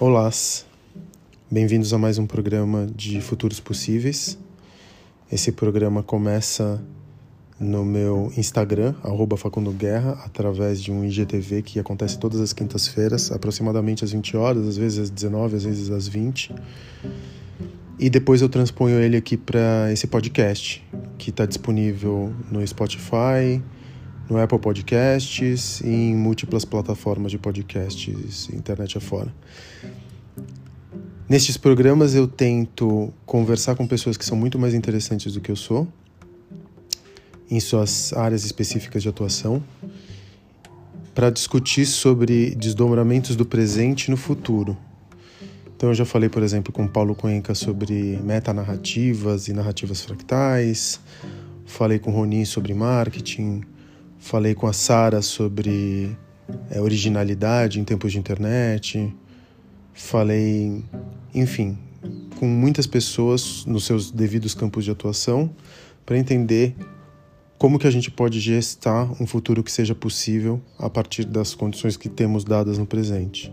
Olá, bem-vindos a mais um programa de Futuros Possíveis. Esse programa começa no meu Instagram, Facundo Guerra, através de um IGTV que acontece todas as quintas-feiras, aproximadamente às 20 horas, às vezes às 19, às vezes às 20. E depois eu transponho ele aqui para esse podcast, que está disponível no Spotify, no Apple Podcasts e em múltiplas plataformas de podcasts internet afora. Nestes programas eu tento conversar com pessoas que são muito mais interessantes do que eu sou, em suas áreas específicas de atuação, para discutir sobre desdobramentos do presente no futuro. Então eu já falei, por exemplo, com Paulo Cuenca sobre metanarrativas e narrativas fractais, falei com Ronin sobre marketing, Falei com a Sara sobre é, originalidade em tempos de internet. Falei, enfim, com muitas pessoas nos seus devidos campos de atuação para entender como que a gente pode gestar um futuro que seja possível a partir das condições que temos dadas no presente.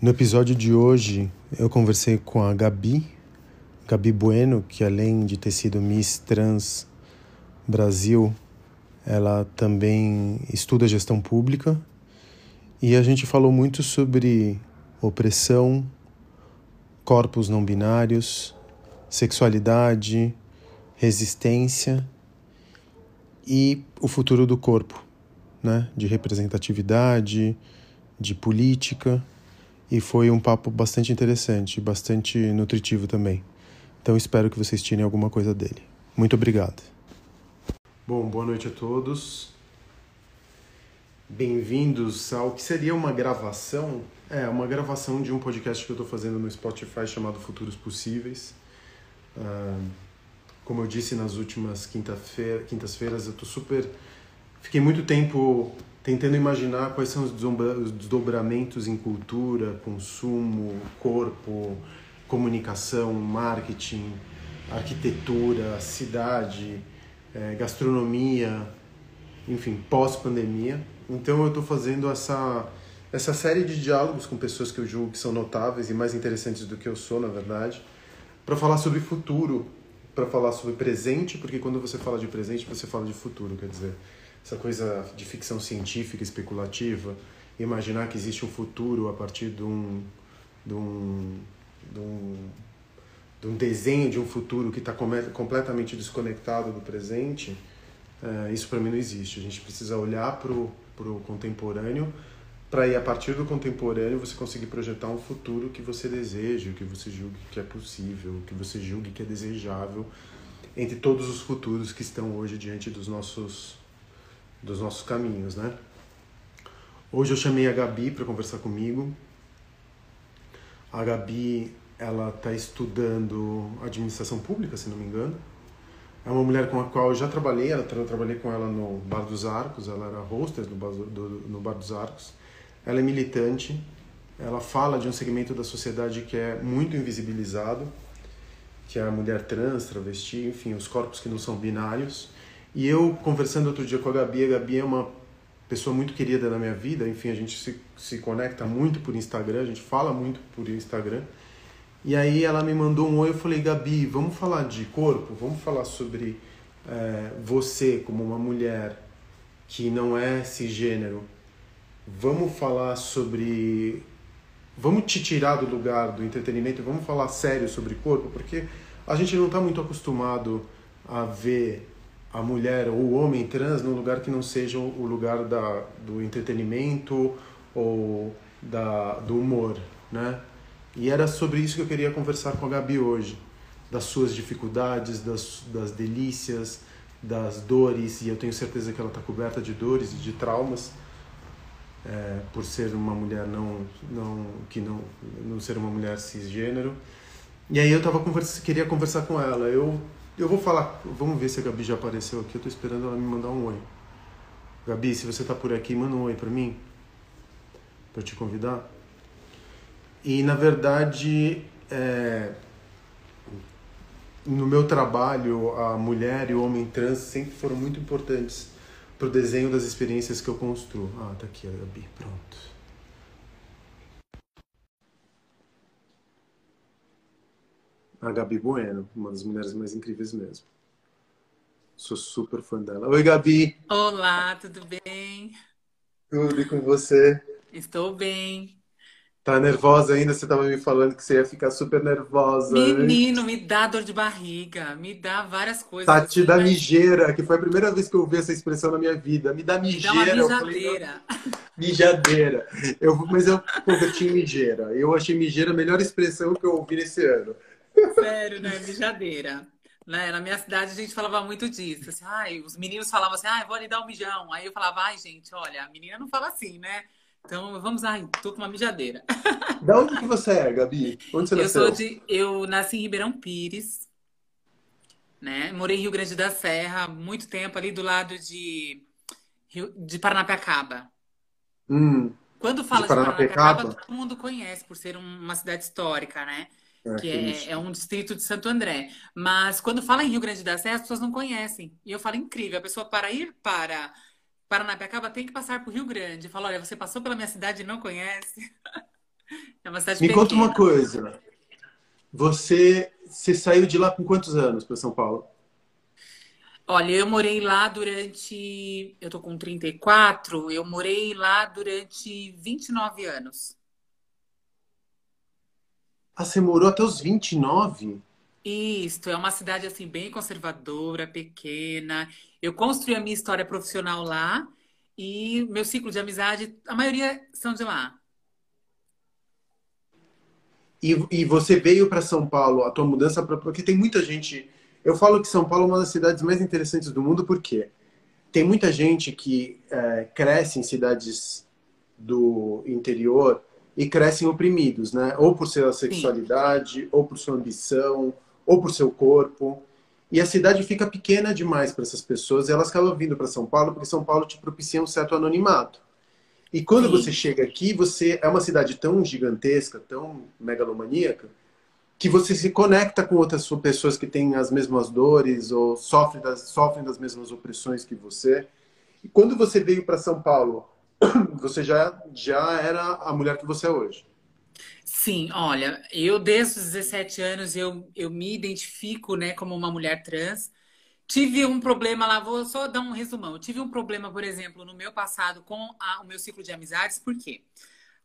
No episódio de hoje, eu conversei com a Gabi, Gabi Bueno, que além de ter sido Miss Trans Brasil, ela também estuda gestão pública e a gente falou muito sobre opressão, corpos não binários, sexualidade, resistência e o futuro do corpo, né? De representatividade, de política. E foi um papo bastante interessante, bastante nutritivo também. Então espero que vocês tirem alguma coisa dele. Muito obrigado. Bom, boa noite a todos. Bem-vindos ao que seria uma gravação, é, uma gravação de um podcast que eu estou fazendo no Spotify chamado Futuros Possíveis. Uh, como eu disse nas últimas quinta-feiras, quintas-feiras, eu tô super. Fiquei muito tempo tentando imaginar quais são os desdobramentos em cultura, consumo, corpo, comunicação, marketing, arquitetura, cidade, é, gastronomia, enfim, pós-pandemia. Então eu estou fazendo essa, essa série de diálogos com pessoas que eu julgo que são notáveis e mais interessantes do que eu sou, na verdade, para falar sobre futuro, para falar sobre presente, porque quando você fala de presente, você fala de futuro, quer dizer, essa coisa de ficção científica, especulativa, imaginar que existe um futuro a partir de um, de um de um, de um desenho de um futuro que está completamente desconectado do presente, uh, isso para mim não existe. A gente precisa olhar para o contemporâneo para ir a partir do contemporâneo você conseguir projetar um futuro que você deseja, que você julgue que é possível, que você julgue que é desejável entre todos os futuros que estão hoje diante dos nossos dos nossos caminhos, né? Hoje eu chamei a Gabi para conversar comigo. A Gabi ela está estudando administração pública, se não me engano. É uma mulher com a qual eu já trabalhei, ela, eu trabalhei com ela no Bar dos Arcos, ela era hostess no Bar, do, no Bar dos Arcos. Ela é militante, ela fala de um segmento da sociedade que é muito invisibilizado, que é a mulher trans, travesti, enfim, os corpos que não são binários. E eu, conversando outro dia com a Gabi, a Gabi é uma pessoa muito querida na minha vida, enfim, a gente se, se conecta muito por Instagram, a gente fala muito por Instagram. E aí ela me mandou um oi, eu falei, Gabi, vamos falar de corpo? Vamos falar sobre é, você como uma mulher que não é cisgênero. Vamos falar sobre... Vamos te tirar do lugar do entretenimento, vamos falar sério sobre corpo, porque a gente não está muito acostumado a ver a mulher ou o homem trans num lugar que não seja o lugar da, do entretenimento ou da, do humor, né? E era sobre isso que eu queria conversar com a Gabi hoje, das suas dificuldades, das, das delícias, das dores, e eu tenho certeza que ela está coberta de dores e de traumas, é, por ser uma mulher não, não, que não, não ser uma mulher cisgênero. E aí eu tava conversa, queria conversar com ela. Eu, eu vou falar, vamos ver se a Gabi já apareceu aqui, eu estou esperando ela me mandar um oi. Gabi, se você está por aqui, manda um oi para mim, para te convidar. E, na verdade, é, no meu trabalho, a mulher e o homem trans sempre foram muito importantes pro desenho das experiências que eu construo. Ah, tá aqui a Gabi, pronto. A Gabi Bueno, uma das mulheres mais incríveis mesmo. Sou super fã dela. Oi, Gabi! Olá, tudo bem? Tudo e com você? Estou bem. Tá nervosa ainda? Você tava me falando que você ia ficar super nervosa. Menino, me dá dor de barriga, me dá várias coisas. Assim, da mas- mijeira, que foi a primeira vez que eu ouvi essa expressão na minha vida. Me dá Me dá uma mijeira. Eu falei, mijadeira. Mijadeira. Eu, mas eu converti em mijeira. Eu achei mijeira a melhor expressão que eu ouvi nesse ano. Sério, né? Mijadeira. Né? Na minha cidade a gente falava muito disso. Assim, ai, os meninos falavam assim, ai, vou ali dar um mijão. Aí eu falava, ai, gente, olha, a menina não fala assim, né? Então vamos lá, tô com uma mijadeira. Da onde que você é, Gabi? Onde você Eu nasceu? sou de. Eu nasci em Ribeirão Pires, né? Morei em Rio Grande da Serra, muito tempo ali do lado de, Rio- de Paranapiacaba. Hum, Quando fala de Paranapiacaba? Paranapiacaba, todo mundo conhece, por ser um- uma cidade histórica, né? É, Que é, é um distrito de Santo André. Mas quando fala em Rio Grande da Serra, as pessoas não conhecem. E eu falo, incrível, a pessoa para ir para Paranapiacaba tem que passar por Rio Grande. Fala, olha, você passou pela minha cidade e não conhece? É uma cidade Me pequena. conta uma coisa. Você, você saiu de lá com quantos anos para São Paulo? Olha, eu morei lá durante. Eu tô com 34, eu morei lá durante 29 anos. Ah, você morou até os 29? Isto, é uma cidade assim bem conservadora, pequena. Eu construí a minha história profissional lá e meu ciclo de amizade, a maioria são de lá. E, e você veio para São Paulo, a tua mudança para porque tem muita gente. Eu falo que São Paulo é uma das cidades mais interessantes do mundo porque tem muita gente que é, cresce em cidades do interior e crescem oprimidos, né? Ou por sua sexualidade, ou por sua ambição, ou por seu corpo. E a cidade fica pequena demais para essas pessoas e elas acabam vindo para São Paulo porque São Paulo te propicia um certo anonimato. E quando Sim. você chega aqui, você é uma cidade tão gigantesca, tão megalomaníaca, que você se conecta com outras pessoas que têm as mesmas dores ou sofrem das, sofrem das mesmas opressões que você. E quando você veio para São Paulo, você já, já era a mulher que você é hoje. Sim, olha, eu desde os 17 anos eu, eu me identifico, né, como uma mulher trans. Tive um problema lá, vou só dar um resumão. Eu tive um problema, por exemplo, no meu passado com a- o meu ciclo de amizades, por quê?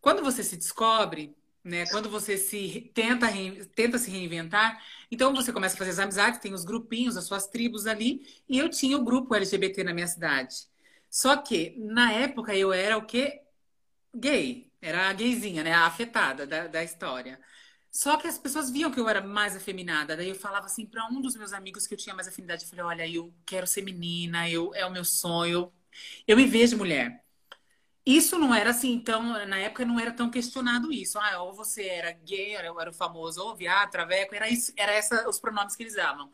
Quando você se descobre, né, quando você se tenta, tenta se reinventar, então você começa a fazer as amizades, tem os grupinhos, as suas tribos ali, e eu tinha o grupo LGBT na minha cidade. Só que, na época, eu era o quê? Gay. Era a gayzinha, né? A afetada da, da história. Só que as pessoas viam que eu era mais afeminada. Daí eu falava assim para um dos meus amigos que eu tinha mais afinidade. Eu falei: Olha, eu quero ser menina, eu, é o meu sonho. Eu me vejo mulher. Isso não era assim, então, na época não era tão questionado isso. Ah, ou você era gay, era, era o famoso, ou viado, traveco, era isso, era essa os pronomes que eles davam.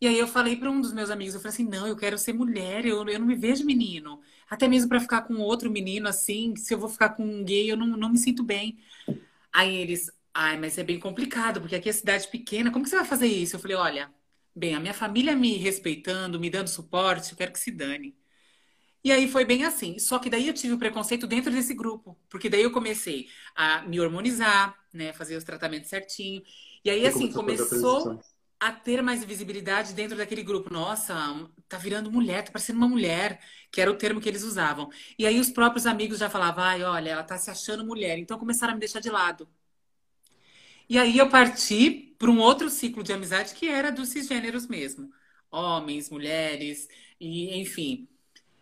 E aí eu falei para um dos meus amigos, eu falei assim, não, eu quero ser mulher, eu, eu não me vejo menino. Até mesmo para ficar com outro menino assim, se eu vou ficar com um gay, eu não, não me sinto bem. Aí eles, ai, mas é bem complicado, porque aqui é cidade pequena, como que você vai fazer isso? Eu falei, olha, bem, a minha família me respeitando, me dando suporte, eu quero que se dane. E aí foi bem assim. Só que daí eu tive o preconceito dentro desse grupo, porque daí eu comecei a me hormonizar, né, fazer os tratamentos certinho. E aí assim, começou a ter mais visibilidade dentro daquele grupo. Nossa, tá virando mulher, tá parecendo uma mulher, que era o termo que eles usavam. E aí os próprios amigos já falavam, ai, olha, ela tá se achando mulher. Então começaram a me deixar de lado. E aí eu parti para um outro ciclo de amizade que era dos cisgêneros mesmo. Homens, mulheres, e enfim.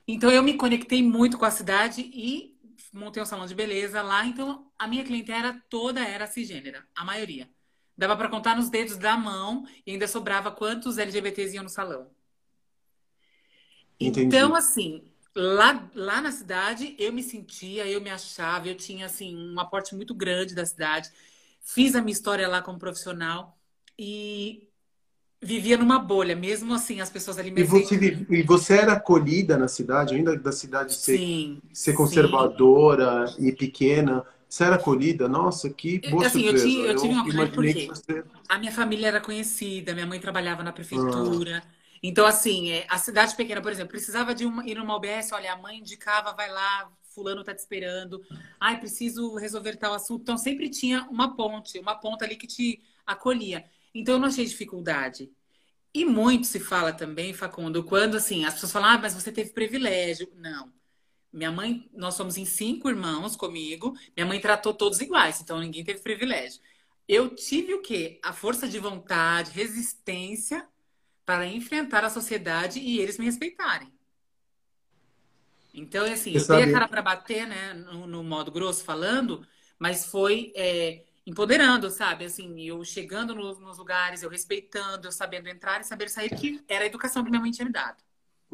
Então eu me conectei muito com a cidade e montei um salão de beleza lá. Então a minha clientela toda era cisgênera, a maioria. Dava para contar nos dedos da mão e ainda sobrava quantos LGBTs iam no salão. Entendi. Então, assim, lá, lá na cidade eu me sentia, eu me achava, eu tinha assim um aporte muito grande da cidade. Fiz a minha história lá como profissional e vivia numa bolha, mesmo assim as pessoas ali me E você, e você era acolhida na cidade, ainda da cidade ser, Sim, ser sim. conservadora e pequena? Você era acolhida? Nossa, que boa Assim, eu, surpresa. tinha, eu tive um acolhimento imaginei que porque você. a minha família era conhecida, minha mãe trabalhava na prefeitura. Então, assim, é, a cidade pequena, por exemplo, precisava de uma, ir numa UBS, olha, a mãe indicava, vai lá, fulano tá te esperando. Ai, preciso resolver tal assunto. Então, sempre tinha uma ponte, uma ponta ali que te acolhia. Então, eu não achei dificuldade. E muito se fala também, Facundo, quando, assim, as pessoas falam, ah, mas você teve privilégio. Não. Minha mãe, nós somos em cinco irmãos comigo. Minha mãe tratou todos iguais, então ninguém teve privilégio. Eu tive o quê? A força de vontade, resistência para enfrentar a sociedade e eles me respeitarem. Então, assim, eu, eu dei a cara para bater, né, no, no, modo grosso falando, mas foi é, empoderando, sabe? Assim, eu chegando nos, nos lugares, eu respeitando, eu sabendo entrar e saber sair, que era a educação que minha mãe tinha me dado.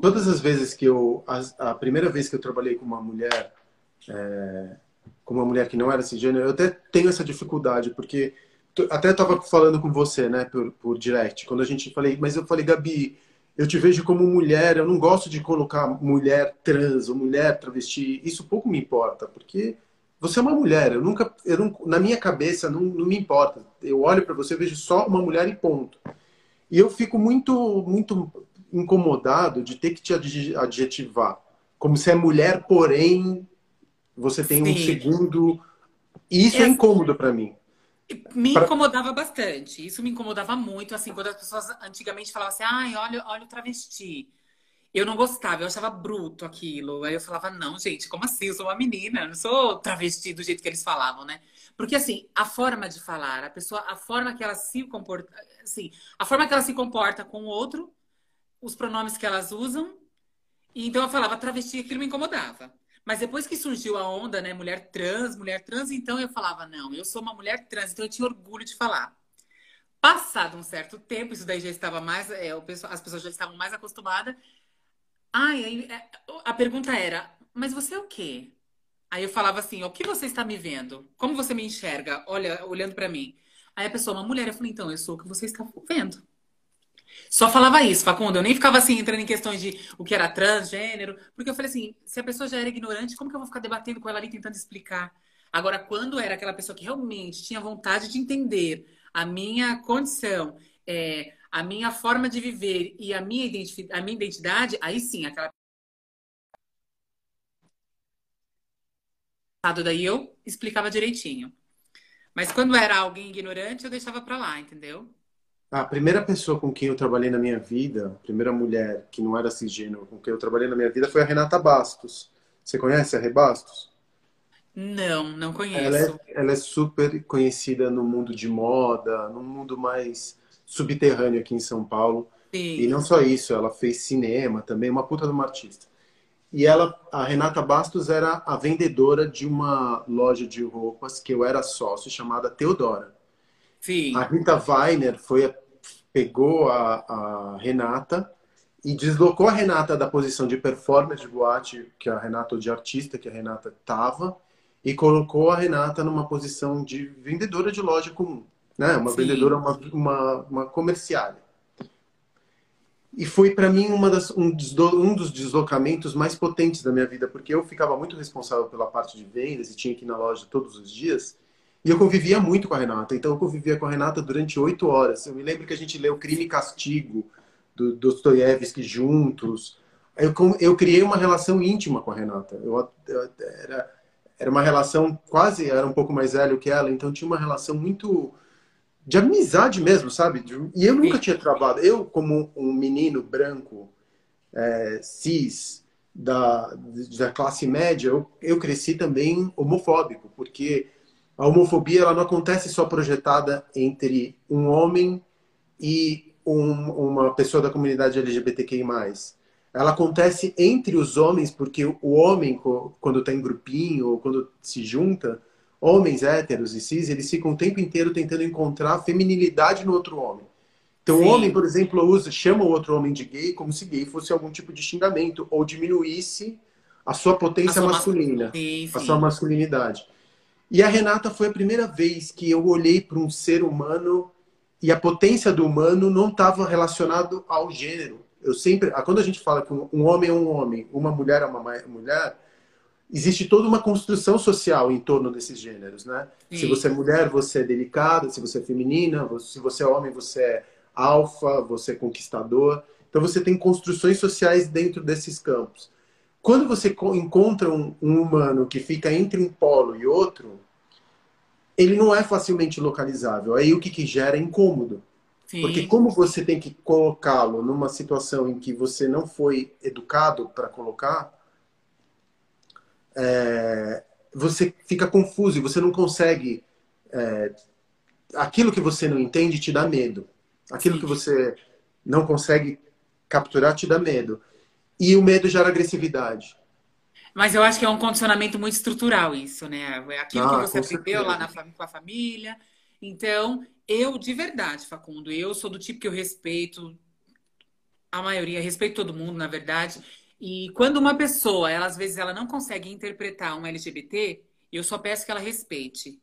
Todas as vezes que eu. A, a primeira vez que eu trabalhei com uma mulher, é, com uma mulher que não era cisgênero, eu até tenho essa dificuldade, porque até estava falando com você, né, por, por direct, quando a gente falei, mas eu falei, Gabi, eu te vejo como mulher, eu não gosto de colocar mulher trans ou mulher travesti, isso pouco me importa, porque você é uma mulher, eu nunca, eu não, na minha cabeça não, não me importa. Eu olho para você, vejo só uma mulher e ponto. E eu fico muito, muito incomodado de ter que te adjetivar, como se é mulher, porém você tem Sim. um segundo. E isso é, é incômodo para mim. Me incomodava bastante. Isso me incomodava muito, assim, quando as pessoas antigamente falavam assim, ai, olha, olha o travesti. Eu não gostava, eu achava bruto aquilo. Aí eu falava, não, gente, como assim? Eu sou uma menina, eu não sou travesti do jeito que eles falavam, né? Porque assim, a forma de falar, a pessoa, a forma que ela se comporta, assim, a forma que ela se comporta com o outro, os pronomes que elas usam. E então eu falava travesti, aquilo me incomodava. Mas depois que surgiu a onda, né, mulher trans, mulher trans, então eu falava, não, eu sou uma mulher trans, então eu tinha orgulho de falar. Passado um certo tempo, isso daí já estava mais, é, as pessoas já estavam mais acostumadas. Ai, é, a pergunta era, mas você é o quê? Aí eu falava assim, o que você está me vendo? Como você me enxerga? Olha, olhando para mim. Aí a pessoa, uma mulher, eu falei, então, eu sou o que você está vendo. Só falava isso, Facundo. Eu nem ficava assim, entrando em questões de o que era transgênero, porque eu falei assim: se a pessoa já era ignorante, como que eu vou ficar debatendo com ela ali, tentando explicar? Agora, quando era aquela pessoa que realmente tinha vontade de entender a minha condição, é, a minha forma de viver e a minha, a minha identidade, aí sim, aquela. Daí eu explicava direitinho. Mas quando era alguém ignorante, eu deixava pra lá, entendeu? A primeira pessoa com quem eu trabalhei na minha vida, a primeira mulher que não era cisgênero com quem eu trabalhei na minha vida foi a Renata Bastos. Você conhece a Rebastos? Não, não conheço. Ela é, ela é super conhecida no mundo de moda, no mundo mais subterrâneo aqui em São Paulo. Sim. E não só isso, ela fez cinema também, uma puta de uma artista. E ela, a Renata Bastos era a vendedora de uma loja de roupas que eu era sócio, chamada Teodora. Sim. A Rita Weiner foi pegou a, a Renata e deslocou a Renata da posição de performance de boate, que a Renata, ou de artista, que a Renata estava, e colocou a Renata numa posição de vendedora de loja comum. Né? Uma Sim. vendedora, uma, uma, uma comerciária. E foi para mim uma das, um, um, dos deslocamentos mais potentes da minha vida, porque eu ficava muito responsável pela parte de vendas e tinha que ir na loja todos os dias. E eu convivia muito com a Renata. Então eu convivia com a Renata durante oito horas. Eu me lembro que a gente leu Crime e Castigo, do Dostoiévski juntos. Eu, eu criei uma relação íntima com a Renata. Eu, eu, era, era uma relação quase, era um pouco mais velho que ela, então tinha uma relação muito de amizade mesmo, sabe? E eu nunca tinha trabalhado. Eu, como um menino branco, é, cis, da, da classe média, eu, eu cresci também homofóbico, porque a homofobia ela não acontece só projetada entre um homem e um, uma pessoa da comunidade LGBTQI+. Ela acontece entre os homens, porque o homem, quando está em grupinho ou quando se junta, homens héteros e cis, eles ficam o tempo inteiro tentando encontrar feminilidade no outro homem. Então, Sim. o homem, por exemplo, usa, chama o outro homem de gay como se gay fosse algum tipo de xingamento ou diminuísse a sua potência a sua masculina, sim, sim. a sua masculinidade. E a Renata foi a primeira vez que eu olhei para um ser humano e a potência do humano não estava relacionado ao gênero. Eu sempre, quando a gente fala que um homem é um homem, uma mulher é uma mulher, existe toda uma construção social em torno desses gêneros, né? Sim. Se você é mulher, você é delicada, se você é feminina, se você é homem, você é alfa, você é conquistador. Então você tem construções sociais dentro desses campos. Quando você encontra um, um humano que fica entre um polo e outro, ele não é facilmente localizável. Aí o que, que gera é incômodo. Sim. Porque como você tem que colocá-lo numa situação em que você não foi educado para colocar, é, você fica confuso e você não consegue. É, aquilo que você não entende te dá medo. Aquilo Sim. que você não consegue capturar te dá medo. E o medo gera agressividade. Mas eu acho que é um condicionamento muito estrutural isso, né? É aquilo ah, que você aprendeu certeza. lá na, com a família. Então, eu, de verdade, Facundo, eu sou do tipo que eu respeito a maioria, respeito todo mundo, na verdade. E quando uma pessoa, ela às vezes ela não consegue interpretar um LGBT, eu só peço que ela respeite.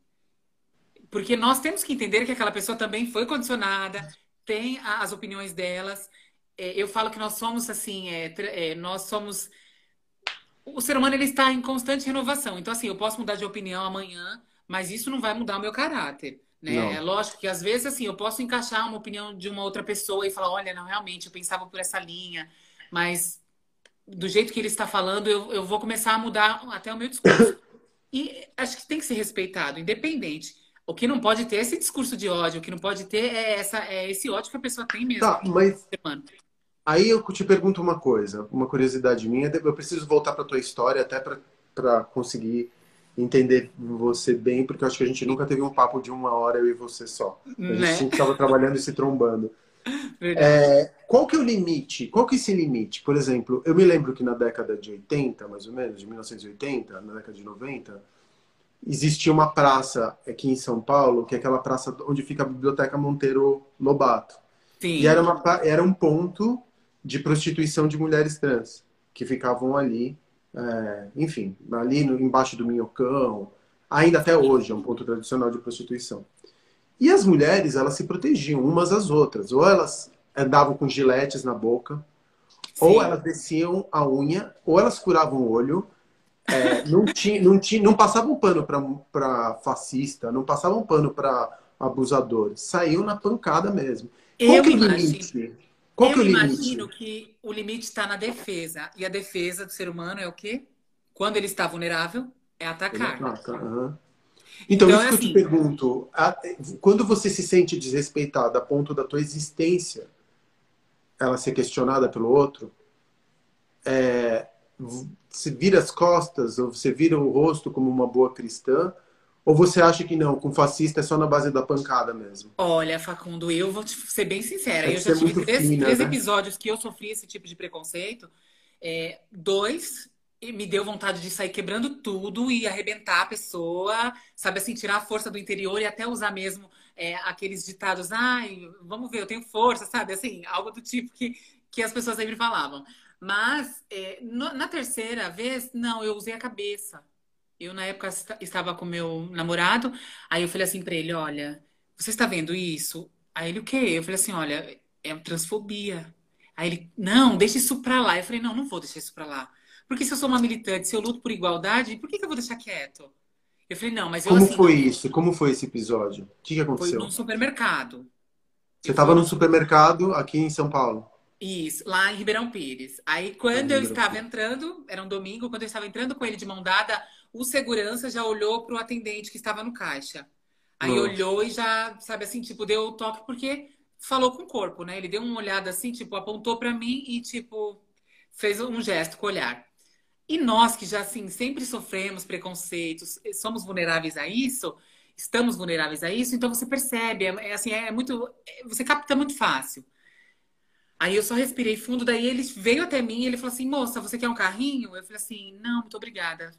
Porque nós temos que entender que aquela pessoa também foi condicionada, tem as opiniões delas. É, eu falo que nós somos assim, é, é, nós somos o ser humano ele está em constante renovação. Então, assim, eu posso mudar de opinião amanhã, mas isso não vai mudar o meu caráter. Né? É lógico que às vezes assim eu posso encaixar uma opinião de uma outra pessoa e falar, olha, não, realmente, eu pensava por essa linha, mas do jeito que ele está falando, eu, eu vou começar a mudar até o meu discurso. E acho que tem que ser respeitado, independente. O que não pode ter é esse discurso de ódio, o que não pode ter é, essa, é esse ódio que a pessoa tem mesmo. Tá, mas Aí eu te pergunto uma coisa, uma curiosidade minha. Eu preciso voltar para tua história até para conseguir entender você bem, porque eu acho que a gente nunca teve um papo de uma hora eu e você só. A gente né? estava trabalhando e se trombando. É, qual que é o limite? Qual que é esse limite? Por exemplo, eu me lembro que na década de 80, mais ou menos, de 1980, na década de 90, existia uma praça aqui em São Paulo, que é aquela praça onde fica a Biblioteca Monteiro Lobato. Sim. E era, uma, era um ponto de prostituição de mulheres trans, que ficavam ali, é, enfim, ali no, embaixo do minhocão, ainda até hoje é um ponto tradicional de prostituição. E as mulheres, elas se protegiam umas às outras, ou elas andavam com giletes na boca, Sim. ou elas desciam a unha, ou elas curavam o olho, é, não, tinha, não, tinha, não passavam pano para fascista, não passavam pano para abusador, saíam na pancada mesmo. Qual Eu que é o limite? Qual eu que é o imagino que o limite está na defesa. E a defesa do ser humano é o quê? Quando ele está vulnerável, é atacar. Uhum. Então, então, isso é que assim, eu te assim. pergunto. Quando você se sente desrespeitado a ponto da tua existência ela ser questionada pelo outro, é, se vira as costas ou você vira o rosto como uma boa cristã ou você acha que não, com fascista é só na base da pancada mesmo? Olha, Facundo, eu vou te ser bem sincera. eu já tive três, fina, três né? episódios que eu sofri esse tipo de preconceito. É, dois me deu vontade de sair quebrando tudo e arrebentar a pessoa, sabe assim, tirar a força do interior e até usar mesmo é, aqueles ditados, ai, vamos ver, eu tenho força, sabe? Assim, algo do tipo que, que as pessoas sempre falavam. Mas é, no, na terceira vez, não, eu usei a cabeça. Eu, na época, estava com meu namorado, aí eu falei assim para ele: Olha, você está vendo isso? Aí ele, o quê? Eu falei assim: Olha, é transfobia. Aí ele, não, deixa isso pra lá. Eu falei: Não, não vou deixar isso pra lá. Porque se eu sou uma militante, se eu luto por igualdade, por que, que eu vou deixar quieto? Eu falei: Não, mas eu. Como assim, foi isso? Como foi esse episódio? O que, que aconteceu? Foi num supermercado. Você estava num supermercado aqui em São Paulo? Isso, lá em Ribeirão Pires. Aí, quando eu estava entrando, era um domingo, quando eu estava entrando com ele de mão dada, o segurança já olhou para o atendente que estava no caixa. Aí Nossa. olhou e já, sabe assim, tipo, deu o toque porque falou com o corpo, né? Ele deu uma olhada assim, tipo, apontou para mim e, tipo, fez um gesto com o olhar. E nós que já, assim, sempre sofremos preconceitos, somos vulneráveis a isso, estamos vulneráveis a isso, então você percebe, é, é assim, é muito. É, você capta muito fácil. Aí eu só respirei fundo, daí ele veio até mim e ele falou assim: moça, você quer um carrinho? Eu falei assim: não, muito obrigada.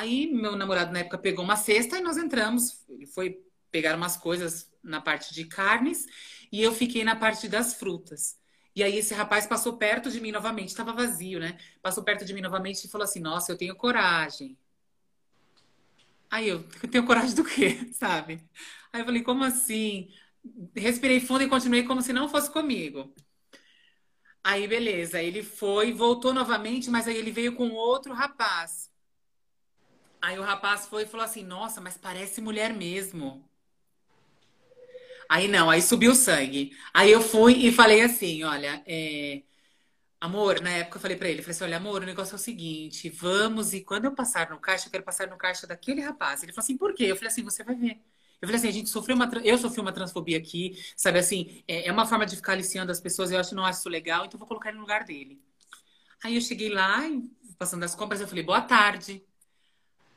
Aí meu namorado na época pegou uma cesta e nós entramos. Ele foi pegar umas coisas na parte de carnes e eu fiquei na parte das frutas. E aí esse rapaz passou perto de mim novamente, estava vazio, né? Passou perto de mim novamente e falou assim: "Nossa, eu tenho coragem". Aí eu, eu tenho coragem do quê, sabe? Aí eu falei: "Como assim?" Respirei fundo e continuei como se não fosse comigo. Aí beleza, ele foi, voltou novamente, mas aí ele veio com outro rapaz. Aí o rapaz foi e falou assim: Nossa, mas parece mulher mesmo. Aí não, aí subiu o sangue. Aí eu fui e falei assim: Olha, é, Amor, na época eu falei pra ele, eu falei assim, olha, amor, o negócio é o seguinte, vamos e quando eu passar no caixa, eu quero passar no caixa daquele rapaz. Ele falou assim, por quê? Eu falei assim, você vai ver. Eu falei assim, a gente sofreu uma, eu sofri uma transfobia aqui, sabe assim, é, é uma forma de ficar aliciando as pessoas, eu acho não acho isso legal, então vou colocar ele no lugar dele. Aí eu cheguei lá, passando as compras, eu falei, boa tarde.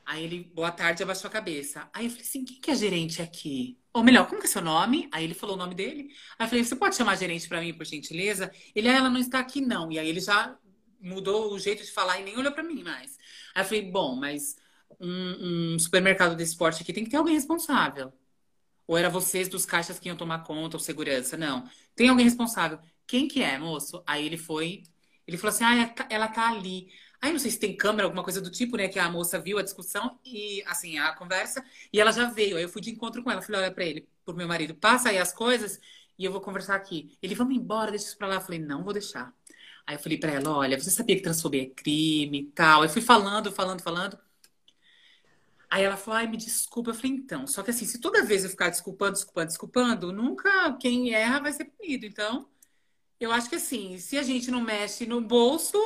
Aí ele, boa tarde, abaixou a cabeça. Aí eu falei assim, quem que é gerente aqui? Ou melhor, como que é seu nome? Aí ele falou o nome dele. Aí eu falei, você pode chamar gerente para mim, por gentileza? Ele, ah, ela não está aqui não. E aí ele já mudou o jeito de falar e nem olhou para mim mais. Aí eu falei, bom, mas um, um, supermercado desse porte aqui tem que ter alguém responsável. Ou era vocês dos caixas que iam tomar conta ou segurança? Não. Tem alguém responsável. Quem que é, moço? Aí ele foi, ele falou assim, ah, ela tá ali. Aí não sei se tem câmera, alguma coisa do tipo, né? Que a moça viu a discussão e, assim, a conversa, e ela já veio. Aí eu fui de encontro com ela. Falei, olha pra ele, pro meu marido, passa aí as coisas e eu vou conversar aqui. Ele, vamos embora, deixa isso pra lá. Eu falei, não vou deixar. Aí eu falei pra ela, olha, você sabia que transfobia é crime e tal. Aí fui falando, falando, falando. Aí ela falou, ai, me desculpa. Eu falei, então, só que assim, se toda vez eu ficar desculpando, desculpando, desculpando, nunca quem erra vai ser punido. Então, eu acho que assim, se a gente não mexe no bolso,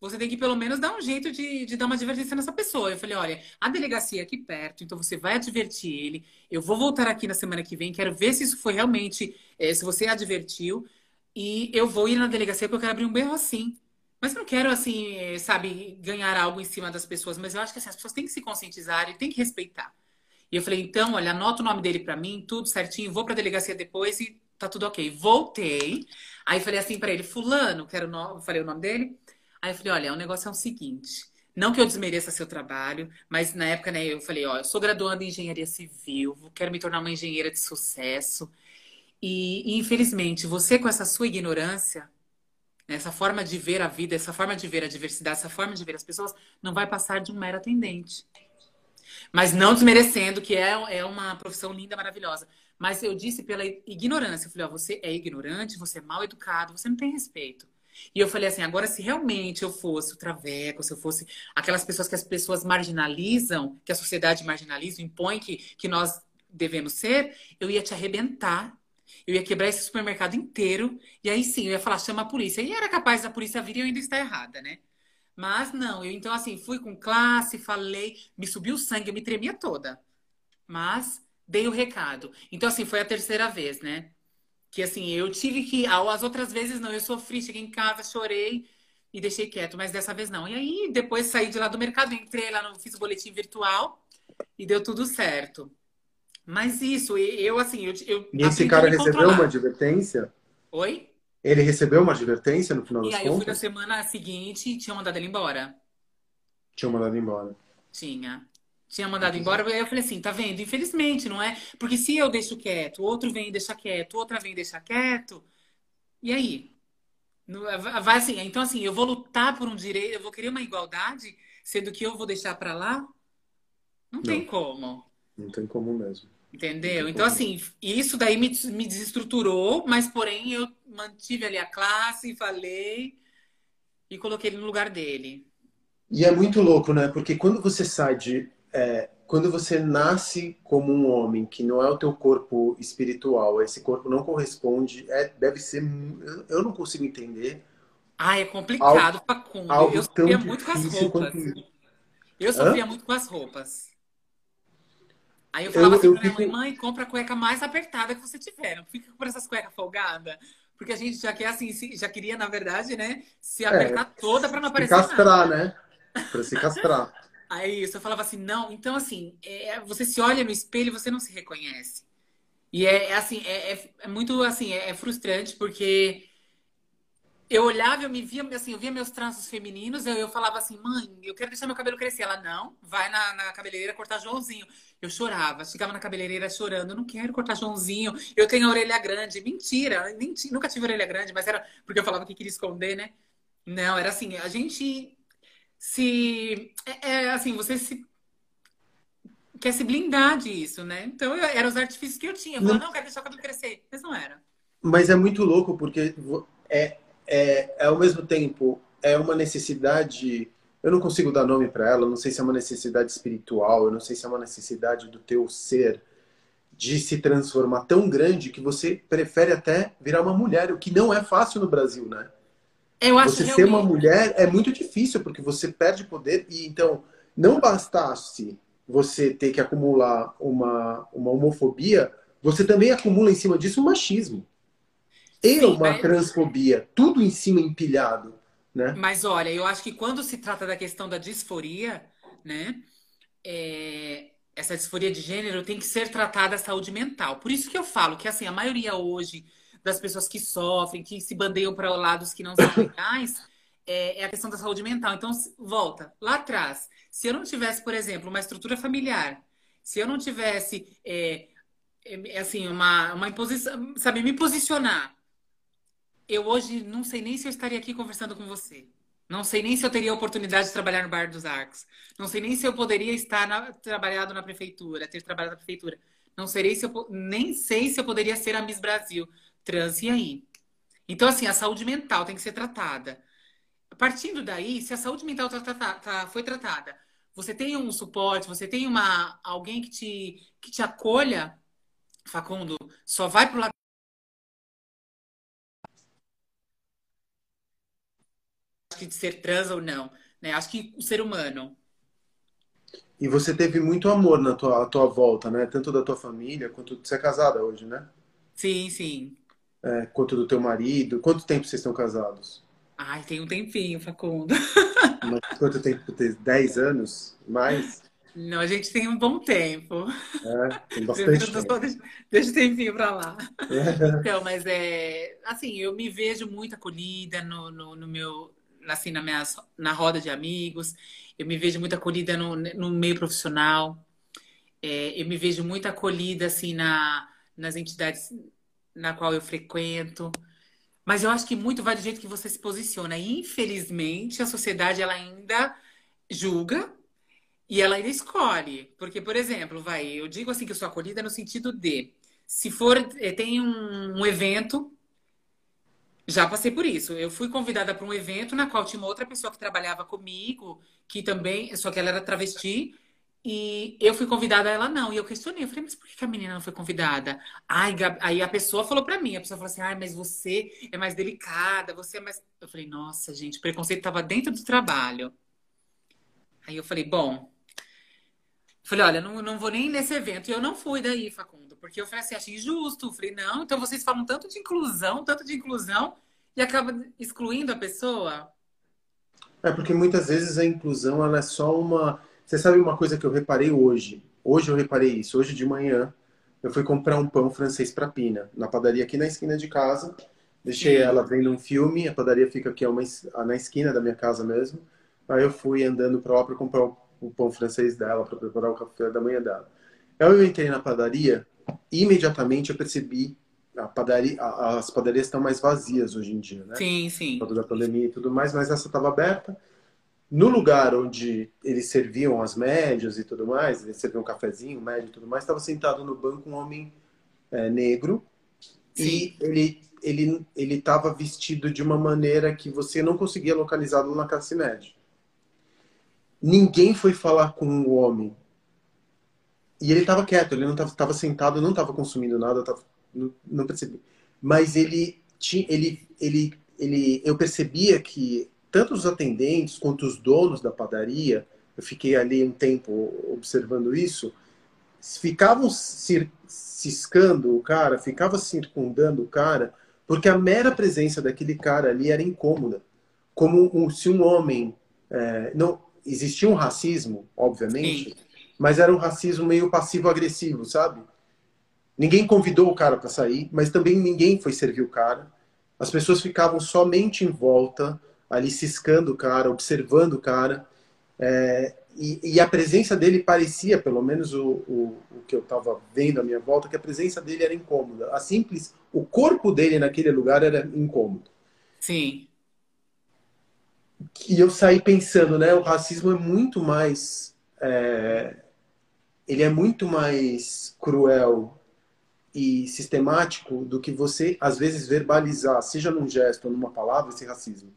você tem que pelo menos dar um jeito de, de dar uma advertência nessa pessoa. Eu falei, olha, a delegacia é aqui perto, então você vai advertir ele. Eu vou voltar aqui na semana que vem, quero ver se isso foi realmente, é, se você advertiu. E eu vou ir na delegacia porque eu quero abrir um berro assim. Mas eu não quero, assim, sabe, ganhar algo em cima das pessoas. Mas eu acho que assim, as pessoas têm que se conscientizar e têm que respeitar. E eu falei, então, olha, anota o nome dele para mim, tudo certinho, vou pra delegacia depois e tá tudo ok. Voltei. Aí falei assim para ele, fulano, quero o nome, falei o nome dele. Aí eu falei, olha, o negócio é o seguinte. Não que eu desmereça seu trabalho, mas na época, né, eu falei, ó, eu sou graduanda em engenharia civil, quero me tornar uma engenheira de sucesso. E, e infelizmente, você com essa sua ignorância, essa forma de ver a vida, essa forma de ver a diversidade, essa forma de ver as pessoas, não vai passar de um mero atendente. Mas não desmerecendo, que é, é uma profissão linda, maravilhosa. Mas eu disse pela ignorância. Eu falei, ó, você é ignorante, você é mal educado, você não tem respeito. E eu falei assim, agora se realmente eu fosse o traveco, se eu fosse aquelas pessoas que as pessoas marginalizam, que a sociedade marginaliza, impõe que, que nós devemos ser, eu ia te arrebentar. Eu ia quebrar esse supermercado inteiro. E aí sim, eu ia falar, chama a polícia. E era capaz da polícia vir e eu ainda estar errada, né? Mas não, eu então assim, fui com classe, falei, me subiu o sangue, eu me tremia toda. Mas dei o recado. Então assim, foi a terceira vez, né? Que assim, eu tive que. As outras vezes não, eu sofri, cheguei em casa, chorei e deixei quieto, mas dessa vez não. E aí, depois saí de lá do mercado, entrei lá, no, fiz o boletim virtual e deu tudo certo. Mas isso, eu assim, eu. eu e esse cara recebeu uma advertência? Oi? Ele recebeu uma advertência no final das contas? E aí eu fui na semana seguinte e tinha mandado ele embora. Tinha mandado embora. Tinha tinha mandado embora. Aí eu falei assim, tá vendo? Infelizmente, não é? Porque se eu deixo quieto, outro vem e deixa quieto, outra vem e deixa quieto, e aí? Vai assim, então assim, eu vou lutar por um direito, eu vou querer uma igualdade, sendo que eu vou deixar para lá? Não, não, tem como. Não tem como mesmo. Entendeu? Então, assim, isso daí me, me desestruturou, mas porém eu mantive ali a classe, falei e coloquei ele no lugar dele. E é muito louco, né? Porque quando você sai de é, quando você nasce como um homem, que não é o teu corpo espiritual, esse corpo não corresponde, é, deve ser. Eu não consigo entender. Ah, é complicado, algo, Facundo. Algo eu sofria muito com as roupas. Quanto... Eu sofria Hã? muito com as roupas. Aí eu falava eu, assim eu pra minha fico... mãe, mãe, compra a cueca mais apertada que você tiver. Não fica com essas cuecas folgadas. Porque a gente já quer assim, já queria, na verdade, né, se apertar é, toda para não aparecer. Se castrar, nada. né? Pra se castrar. Aí eu falava assim, não. Então, assim, é, você se olha no espelho e você não se reconhece. E é, é assim, é, é, é, muito assim, é, é, frustrante porque eu olhava, eu me via, assim, eu via meus traços femininos, eu, eu falava assim, mãe, eu quero deixar meu cabelo crescer. Ela, não, vai na, na cabeleireira cortar Joãozinho. Eu chorava, chegava na cabeleireira chorando, eu não quero cortar Joãozinho, eu tenho a orelha grande. Mentira, nunca tive orelha grande, mas era porque eu falava que queria esconder, né? Não, era assim, a gente se. É, é, assim, você se. Quer se blindar disso, né? Então, eu, eram os artifícios que eu tinha. Eu falava, não, não quero deixar o cabelo crescer. Mas não era. Mas é muito louco, porque é, é, é ao mesmo tempo, é uma necessidade. Eu não consigo dar nome para ela, não sei se é uma necessidade espiritual, eu não sei se é uma necessidade do teu ser de se transformar tão grande que você prefere até virar uma mulher, o que não é fácil no Brasil, né? Eu acho você ser uma mulher é muito difícil, porque você perde poder e então não bastasse você ter que acumular uma, uma homofobia, você também acumula em cima disso um machismo. E Sim, uma mas- transfobia, tudo em cima empilhado, né? Mas olha, eu acho que quando se trata da questão da disforia, né? é, essa disforia de gênero tem que ser tratada a saúde mental. Por isso que eu falo que assim, a maioria hoje das pessoas que sofrem, que se bandeiam para lados que não são legais, é, é a questão da saúde mental. Então, volta lá atrás. Se eu não tivesse, por exemplo, uma estrutura familiar, se eu não tivesse é, é, assim, uma, uma imposição, sabe, me posicionar eu hoje não sei nem se eu estaria aqui conversando com você. Não sei nem se eu teria a oportunidade de trabalhar no Bar dos Arcos. Não sei nem se eu poderia estar na- trabalhado na prefeitura, ter trabalhado na prefeitura. Não sei se eu, nem sei se eu poderia ser a Miss Brasil trans. E aí? Então, assim, a saúde mental tem que ser tratada. Partindo daí, se a saúde mental tá- tá- tá- tá- foi tratada, você tem um suporte, você tem uma, alguém que te, que te acolha, Facundo, só vai pro lado de ser trans ou não. Né? Acho que o ser humano. E você teve muito amor na tua, tua volta, né? Tanto da tua família, quanto você é casada hoje, né? Sim, sim. É, quanto do teu marido. Quanto tempo vocês estão casados? Ai, tem um tempinho, Facundo. Mas quanto tempo? Tem 10 anos? Mais? Não, a gente tem um bom tempo. É, tem bastante tempo. deixa, deixa o tempinho pra lá. Então, mas é assim, eu me vejo muito acolhida no, no, no meu, assim, na minha, na roda de amigos. Eu me vejo muito acolhida no, no meio profissional. É, eu me vejo muito acolhida assim na, nas entidades na qual eu frequento. Mas eu acho que muito vai do jeito que você se posiciona. E, infelizmente, a sociedade ela ainda julga e ela ainda escolhe. Porque, por exemplo, vai, eu digo assim que eu sou acolhida no sentido de se for, eh, tem um, um evento, já passei por isso. Eu fui convidada para um evento na qual tinha uma outra pessoa que trabalhava comigo, que também, só que ela era travesti, e eu fui convidada, ela não. E eu questionei, eu falei, mas por que a menina não foi convidada? Ai, Aí a pessoa falou para mim, a pessoa falou assim, ai, mas você é mais delicada, você é mais. Eu falei, nossa, gente, o preconceito estava dentro do trabalho. Aí eu falei, bom. Falei, olha, não, não vou nem nesse evento. E eu não fui daí, Facundo, porque eu falei assim, achei injusto. Eu Falei, não, então vocês falam tanto de inclusão, tanto de inclusão, e acaba excluindo a pessoa. É porque muitas vezes a inclusão ela é só uma. Você sabe uma coisa que eu reparei hoje? Hoje eu reparei isso. Hoje de manhã eu fui comprar um pão francês para Pina na padaria aqui na esquina de casa. Deixei Sim. ela vendo um filme. A padaria fica aqui es- na esquina da minha casa mesmo. Aí eu fui andando para lá para comprar o pão francês dela para preparar o café da manhã dela. Aí eu entrei na padaria e imediatamente eu percebi a padaria, as padarias estão mais vazias hoje em dia, né? Sim, sim. por causa da pandemia e tudo mais, mas essa estava aberta. No lugar onde eles serviam as médias e tudo mais, eles serviam um cafezinho, médio e tudo mais, estava sentado no banco um homem é, negro e ele ele ele estava vestido de uma maneira que você não conseguia localizá-lo na classe média. Ninguém foi falar com o homem. E ele estava quieto, ele não estava sentado, não estava consumindo nada, tava, não, não percebi. Mas ele tinha, ele, ele, ele, eu percebia que tanto os atendentes quanto os donos da padaria, eu fiquei ali um tempo observando isso, ficavam ciscando o cara, ficavam circundando o cara, porque a mera presença daquele cara ali era incômoda. Como um- se um homem. é, não Existia um racismo, obviamente, mas era um racismo meio passivo-agressivo, sabe? Ninguém convidou o cara para sair, mas também ninguém foi servir o cara. As pessoas ficavam somente em volta, ali ciscando o cara, observando o cara. É, e, e a presença dele parecia, pelo menos o, o, o que eu estava vendo à minha volta, que a presença dele era incômoda. A simples, o corpo dele naquele lugar era incômodo. Sim. E eu saí pensando, né? O racismo é muito mais. é, ele é muito mais cruel e sistemático do que você, às vezes, verbalizar, seja num gesto ou numa palavra, esse racismo.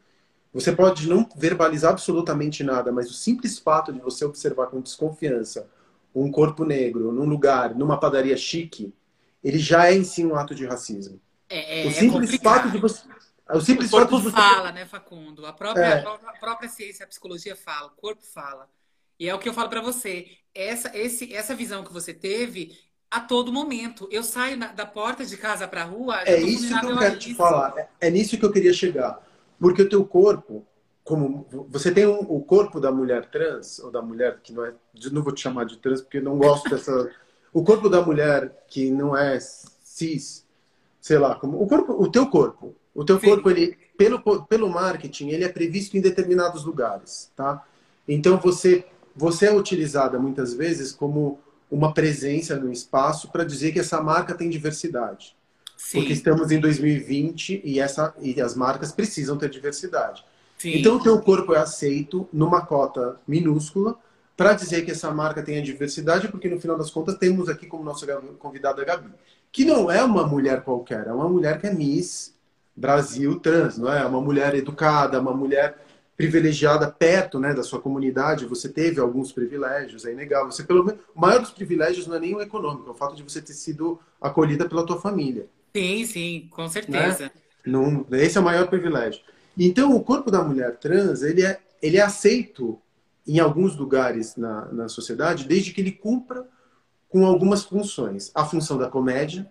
Você pode não verbalizar absolutamente nada, mas o simples fato de você observar com desconfiança um corpo negro num lugar, numa padaria chique, ele já é em si um ato de racismo. É, é, o é simples complicado. fato de você O, simples o corpo fala, né, Facundo? A própria, é. a própria ciência, a psicologia fala, o corpo fala. E é o que eu falo para você. Essa, esse, essa visão que você teve a todo momento. Eu saio na, da porta de casa para a rua. É isso que eu quero te falar. É, é nisso que eu queria chegar. Porque o teu corpo, como você tem um, o corpo da mulher trans, ou da mulher que não é. Não vou te chamar de trans porque não gosto dessa. o corpo da mulher que não é cis, sei lá, como, o, corpo, o teu corpo. O teu Sim. corpo, ele, pelo, pelo marketing, ele é previsto em determinados lugares, tá? Então você, você é utilizada muitas vezes como uma presença no espaço para dizer que essa marca tem diversidade. Sim. Porque estamos em 2020 e, essa, e as marcas precisam ter diversidade. Sim. Então, o teu corpo é aceito numa cota minúscula para dizer que essa marca tem a diversidade, porque no final das contas temos aqui como nossa convidada a Gabi, que não é uma mulher qualquer, é uma mulher que é Miss Brasil trans, não é? é uma mulher educada, uma mulher privilegiada perto né, da sua comunidade, você teve alguns privilégios, é inegável. Você, pelo menos, o maior dos privilégios não é nem o econômico, é o fato de você ter sido acolhida pela tua família. Sim, sim, com certeza. Né? Não, esse é o maior privilégio. Então, o corpo da mulher trans, ele é, ele é aceito em alguns lugares na, na sociedade, desde que ele cumpra com algumas funções. A função da comédia,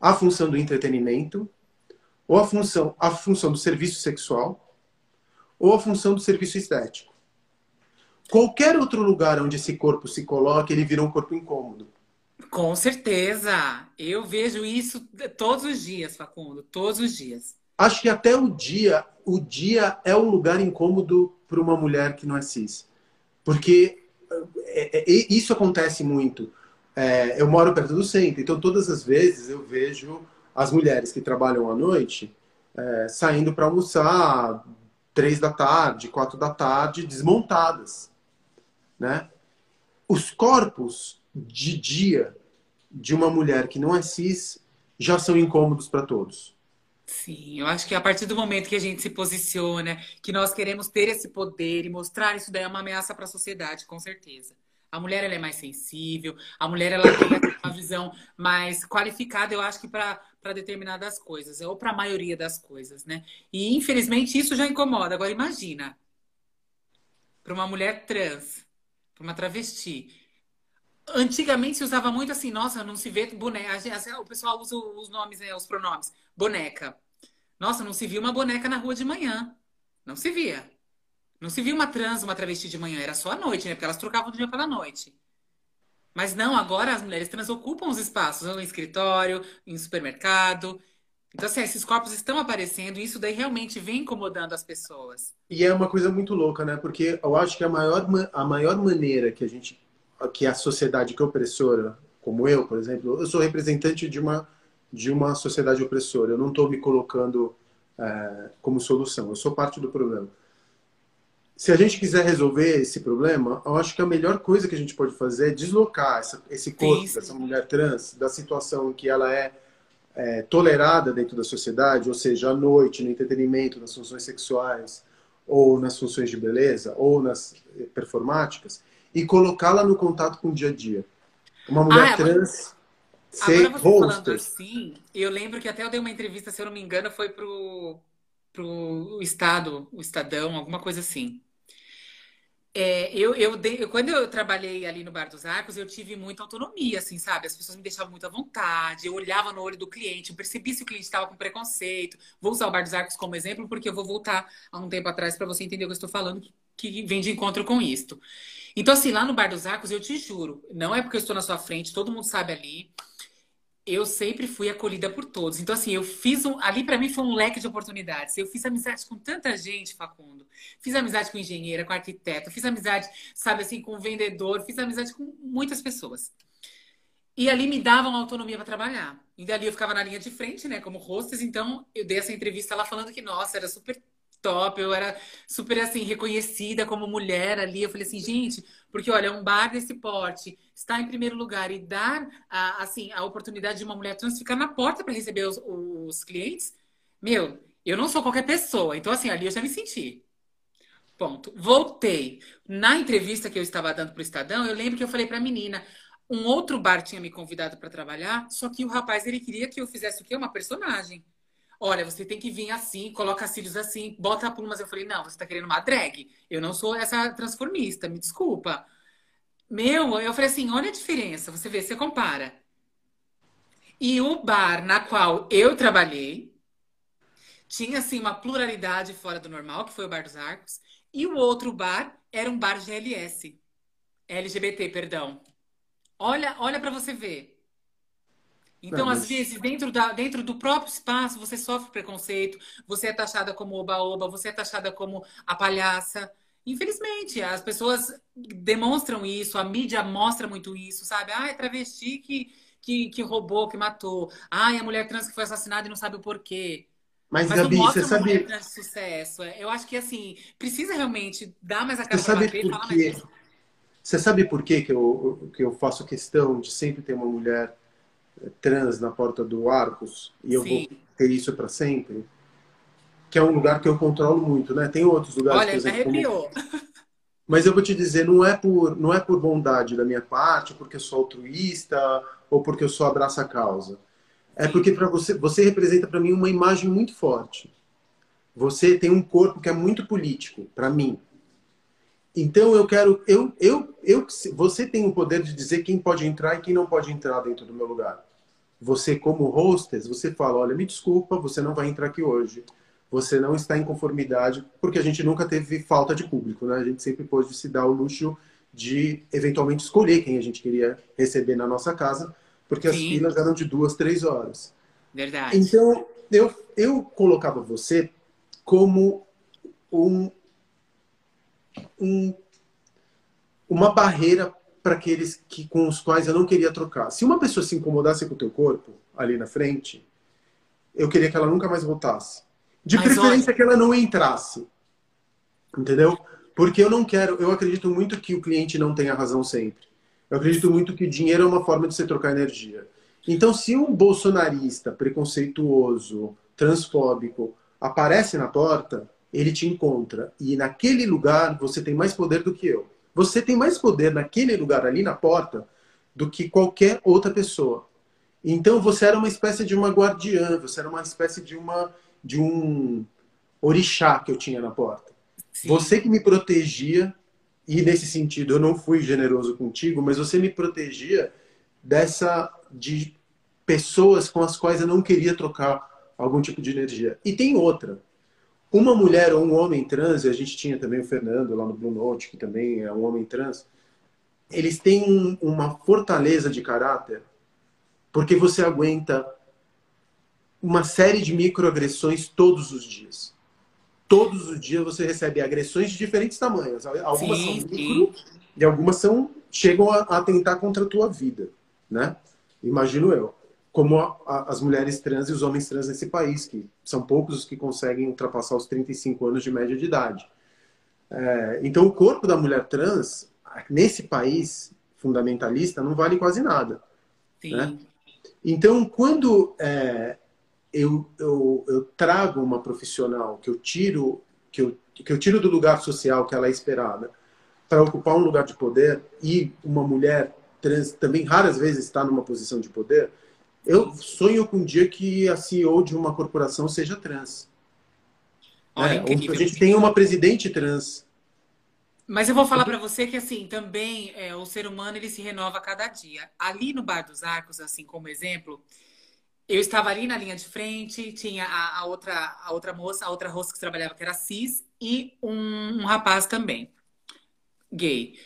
a função do entretenimento, ou a função, a função do serviço sexual, ou a função do serviço estético. Qualquer outro lugar onde esse corpo se coloca, ele vira um corpo incômodo. Com certeza. Eu vejo isso todos os dias, Facundo, todos os dias. Acho que até o dia, o dia é um lugar incômodo para uma mulher que não é cis. Porque é, é, isso acontece muito. É, eu moro perto do centro, então todas as vezes eu vejo as mulheres que trabalham à noite é, saindo para almoçar, três da tarde, quatro da tarde, desmontadas, né? Os corpos de dia de uma mulher que não é cis já são incômodos para todos. Sim, eu acho que a partir do momento que a gente se posiciona, que nós queremos ter esse poder e mostrar isso daí é uma ameaça para a sociedade, com certeza. A mulher ela é mais sensível, a mulher ela tem uma visão mais qualificada, eu acho que para determinadas coisas, ou para a maioria das coisas, né? E infelizmente isso já incomoda. Agora imagina, para uma mulher trans, para uma travesti. Antigamente se usava muito assim, nossa, não se vê boneca. O pessoal usa os nomes, né, os pronomes. Boneca. Nossa, não se viu uma boneca na rua de manhã. Não se via. Não se viu uma trans, uma travesti de manhã, era só à noite, né? Porque elas trocavam do dia pela noite. Mas não, agora as mulheres trans ocupam os espaços no escritório, em supermercado. Então, assim, esses corpos estão aparecendo e isso daí realmente vem incomodando as pessoas. E é uma coisa muito louca, né? Porque eu acho que a maior, a maior maneira que a gente, que a sociedade que é opressora, como eu, por exemplo, eu sou representante de uma, de uma sociedade opressora. Eu não estou me colocando é, como solução, eu sou parte do problema se a gente quiser resolver esse problema, eu acho que a melhor coisa que a gente pode fazer é deslocar essa, esse corpo sim, sim. dessa mulher trans da situação em que ela é, é, tolerada dentro da sociedade, ou seja, à noite, no entretenimento, nas funções sexuais, ou nas funções de beleza, ou nas eh, performáticas, e colocá-la no contato com o dia a dia. Uma mulher ah, trans ser Agora você falando assim, eu lembro que até eu dei uma entrevista, se eu não me engano, foi pro, pro Estado, o Estadão, alguma coisa assim. É, eu, eu, dei, eu, quando eu trabalhei ali no Bar dos Arcos, eu tive muita autonomia, assim, sabe? As pessoas me deixavam muito à vontade, eu olhava no olho do cliente, eu percebi se o cliente estava com preconceito. Vou usar o Bar dos Arcos como exemplo, porque eu vou voltar a um tempo atrás para você entender o que eu estou falando, que vem de encontro com isto. Então, assim, lá no Bar dos Arcos, eu te juro, não é porque eu estou na sua frente, todo mundo sabe ali eu sempre fui acolhida por todos. Então, assim, eu fiz um. Ali para mim foi um leque de oportunidades. Eu fiz amizade com tanta gente, Facundo. Fiz amizade com engenheira, com arquiteta, fiz amizade, sabe assim, com vendedor, fiz amizade com muitas pessoas. E ali me davam autonomia para trabalhar. E dali eu ficava na linha de frente, né, como hostess. Então, eu dei essa entrevista lá falando que, nossa, era super top, eu era super assim reconhecida como mulher ali. Eu falei assim, gente, porque olha, um bar desse porte está em primeiro lugar e dar a, assim a oportunidade de uma mulher trans ficar na porta para receber os, os clientes, meu, eu não sou qualquer pessoa. Então assim, ali eu já me senti. Ponto. Voltei. Na entrevista que eu estava dando para o Estadão, eu lembro que eu falei para a menina, um outro bar tinha me convidado para trabalhar, só que o rapaz ele queria que eu fizesse o quê? Uma personagem. Olha, você tem que vir assim, coloca cílios assim, bota plumas. Eu falei, não, você tá querendo uma drag. Eu não sou essa transformista, me desculpa. Meu, eu falei assim, olha a diferença. Você vê, você compara. E o bar na qual eu trabalhei tinha assim uma pluralidade fora do normal, que foi o Bar dos Arcos, e o outro bar era um bar GLS. LGBT, perdão. Olha, olha para você ver. Então, Não, às vezes, dentro, da, dentro do próprio espaço, você sofre preconceito, você é taxada como oba-oba, você é taxada como a palhaça. Infelizmente, as pessoas demonstram isso, a mídia mostra muito isso, sabe? Ah, é travesti que, que, que roubou, que matou. Ah, é a mulher trans que foi assassinada e não sabe o porquê. Mas, Mas Gabi, você sabe. De sucesso. Eu acho que, assim, precisa realmente dar mais a cara para bater e falar mais disso. Você sabe por quê que eu, que eu faço questão de sempre ter uma mulher trans na porta do Arcos e eu Sim. vou ter isso para sempre? Que é um lugar que eu controlo muito, né? Tem outros lugares, Olha, por exemplo, arrepiou. Como... Mas eu vou te dizer, não é por não é por bondade da minha parte, porque eu sou altruísta ou porque eu sou abraça a causa. É porque para você você representa para mim uma imagem muito forte. Você tem um corpo que é muito político para mim. Então eu quero, eu, eu, eu, você tem o poder de dizer quem pode entrar e quem não pode entrar dentro do meu lugar. Você como hostess, você fala, olha, me desculpa, você não vai entrar aqui hoje. Você não está em conformidade, porque a gente nunca teve falta de público, né? A gente sempre pôde se dar o luxo de eventualmente escolher quem a gente queria receber na nossa casa, porque Sim. as filas eram de duas, três horas. Verdade. Então eu, eu colocava você como um um, uma barreira para aqueles que, com os quais eu não queria trocar. Se uma pessoa se incomodasse com o teu corpo ali na frente, eu queria que ela nunca mais voltasse. De Mas preferência olha... que ela não entrasse. Entendeu? Porque eu não quero, eu acredito muito que o cliente não tenha razão sempre. Eu acredito muito que dinheiro é uma forma de você trocar energia. Então, se um bolsonarista preconceituoso, transfóbico, aparece na porta, ele te encontra. E naquele lugar você tem mais poder do que eu. Você tem mais poder naquele lugar ali na porta do que qualquer outra pessoa. Então você era uma espécie de uma guardiã, você era uma espécie de uma de um orixá que eu tinha na porta. Sim. Você que me protegia e nesse sentido eu não fui generoso contigo, mas você me protegia dessa de pessoas com as quais eu não queria trocar algum tipo de energia. E tem outra uma mulher ou um homem trans, e a gente tinha também o Fernando lá no Blue Note, que também é um homem trans, eles têm um, uma fortaleza de caráter, porque você aguenta uma série de microagressões todos os dias. Todos os dias você recebe agressões de diferentes tamanhos. Algumas sim, são micro sim. e algumas são chegam a, a atentar contra a tua vida, né? Imagino eu como a, a, as mulheres trans e os homens trans nesse país, que são poucos os que conseguem ultrapassar os 35 anos de média de idade. É, então, o corpo da mulher trans, nesse país fundamentalista, não vale quase nada. Né? Então, quando é, eu, eu, eu, trago uma profissional que eu tiro que eu, que eu tiro do lugar social que ela é esperada para ocupar um lugar de poder e uma mulher trans também raras vezes está numa posição de poder, eu sonho com um dia que a CEO de uma corporação seja trans. Olha, é, a gente tem uma presidente trans. Mas eu vou falar para você que assim também é, o ser humano ele se renova a cada dia. Ali no Bar dos Arcos, assim como exemplo, eu estava ali na linha de frente, tinha a, a outra a outra moça, a outra roça que trabalhava que era cis e um, um rapaz também gay.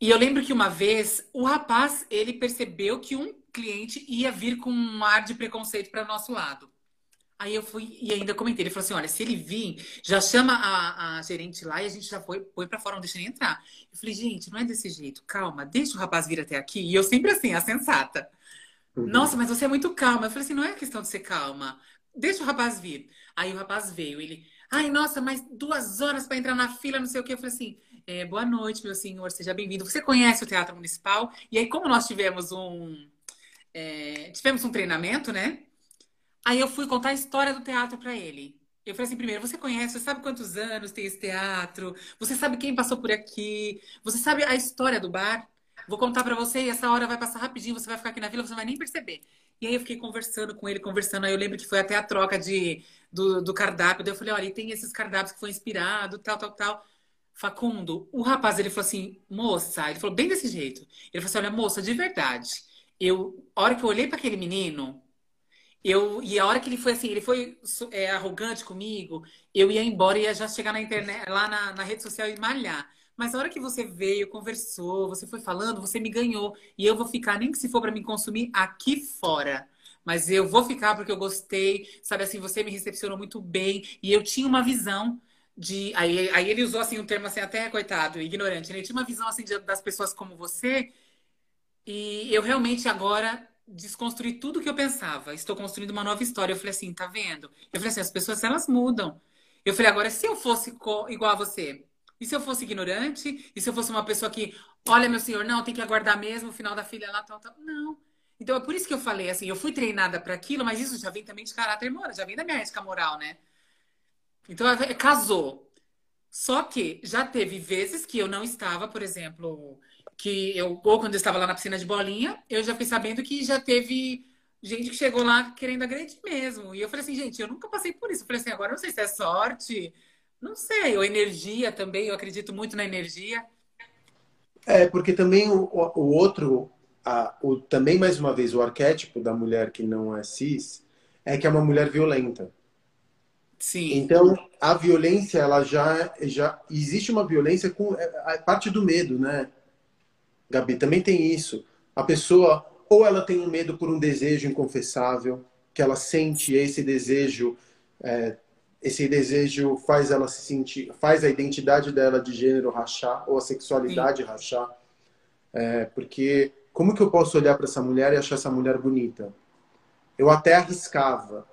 E eu lembro que uma vez o rapaz ele percebeu que um cliente ia vir com um ar de preconceito para nosso lado. Aí eu fui e ainda comentei. Ele falou assim: olha, se ele vir, já chama a, a gerente lá e a gente já foi, foi para fora, não deixa nem entrar. Eu falei: gente, não é desse jeito, calma, deixa o rapaz vir até aqui. E eu sempre assim, a sensata. Uhum. Nossa, mas você é muito calma. Eu falei assim: não é questão de ser calma, deixa o rapaz vir. Aí o rapaz veio, ele, ai, nossa, mas duas horas para entrar na fila, não sei o que. Eu falei assim: é, boa noite, meu senhor, seja bem-vindo. Você conhece o Teatro Municipal? E aí, como nós tivemos um é, tivemos um treinamento, né? Aí eu fui contar a história do teatro para ele. Eu falei assim, primeiro, você conhece, você sabe quantos anos tem esse teatro? Você sabe quem passou por aqui? Você sabe a história do bar? Vou contar para você e essa hora vai passar rapidinho, você vai ficar aqui na vila, você não vai nem perceber. E aí eu fiquei conversando com ele, conversando. Aí eu lembro que foi até a troca de, do, do cardápio. Daí eu falei, olha, e tem esses cardápios que foi inspirado, tal, tal, tal. Facundo, o rapaz, ele falou assim, moça, ele falou bem desse jeito. Ele falou assim, olha, moça, de verdade, eu, a hora que eu olhei para aquele menino, eu, e a hora que ele foi assim, ele foi é, arrogante comigo, eu ia embora e ia já chegar na internet, lá na, na rede social e malhar. Mas a hora que você veio, conversou, você foi falando, você me ganhou. E eu vou ficar, nem que se for para me consumir, aqui fora. Mas eu vou ficar porque eu gostei, sabe assim, você me recepcionou muito bem. E eu tinha uma visão de. Aí, aí ele usou assim um termo assim, até coitado, ignorante, né? Ele tinha uma visão assim de, das pessoas como você. E eu realmente agora desconstruí tudo que eu pensava. Estou construindo uma nova história. Eu falei assim, tá vendo? Eu falei assim, as pessoas elas mudam. Eu falei, agora, se eu fosse igual a você, e se eu fosse ignorante? E se eu fosse uma pessoa que, olha, meu senhor, não, tem que aguardar mesmo o final da filha lá, tal, tal. Não. Então é por isso que eu falei assim, eu fui treinada para aquilo, mas isso já vem também de caráter moral, já vem da minha ética moral, né? Então casou. Só que já teve vezes que eu não estava, por exemplo, que eu ou quando eu estava lá na piscina de bolinha, eu já fui sabendo que já teve gente que chegou lá querendo agredir mesmo. E eu falei assim, gente, eu nunca passei por isso. Eu falei assim, agora não sei se é sorte, não sei, ou energia também, eu acredito muito na energia. É, porque também o, o outro, a, o, também mais uma vez, o arquétipo da mulher que não é cis é que é uma mulher violenta. Sim. Então, a violência, ela já, já existe uma violência com é, a parte do medo, né? Gabi, também tem isso. A pessoa, ou ela tem um medo por um desejo inconfessável, que ela sente esse desejo é, esse desejo faz ela se sentir, faz a identidade dela de gênero rachar ou a sexualidade Sim. rachar. É, porque como que eu posso olhar para essa mulher e achar essa mulher bonita? Eu até arriscava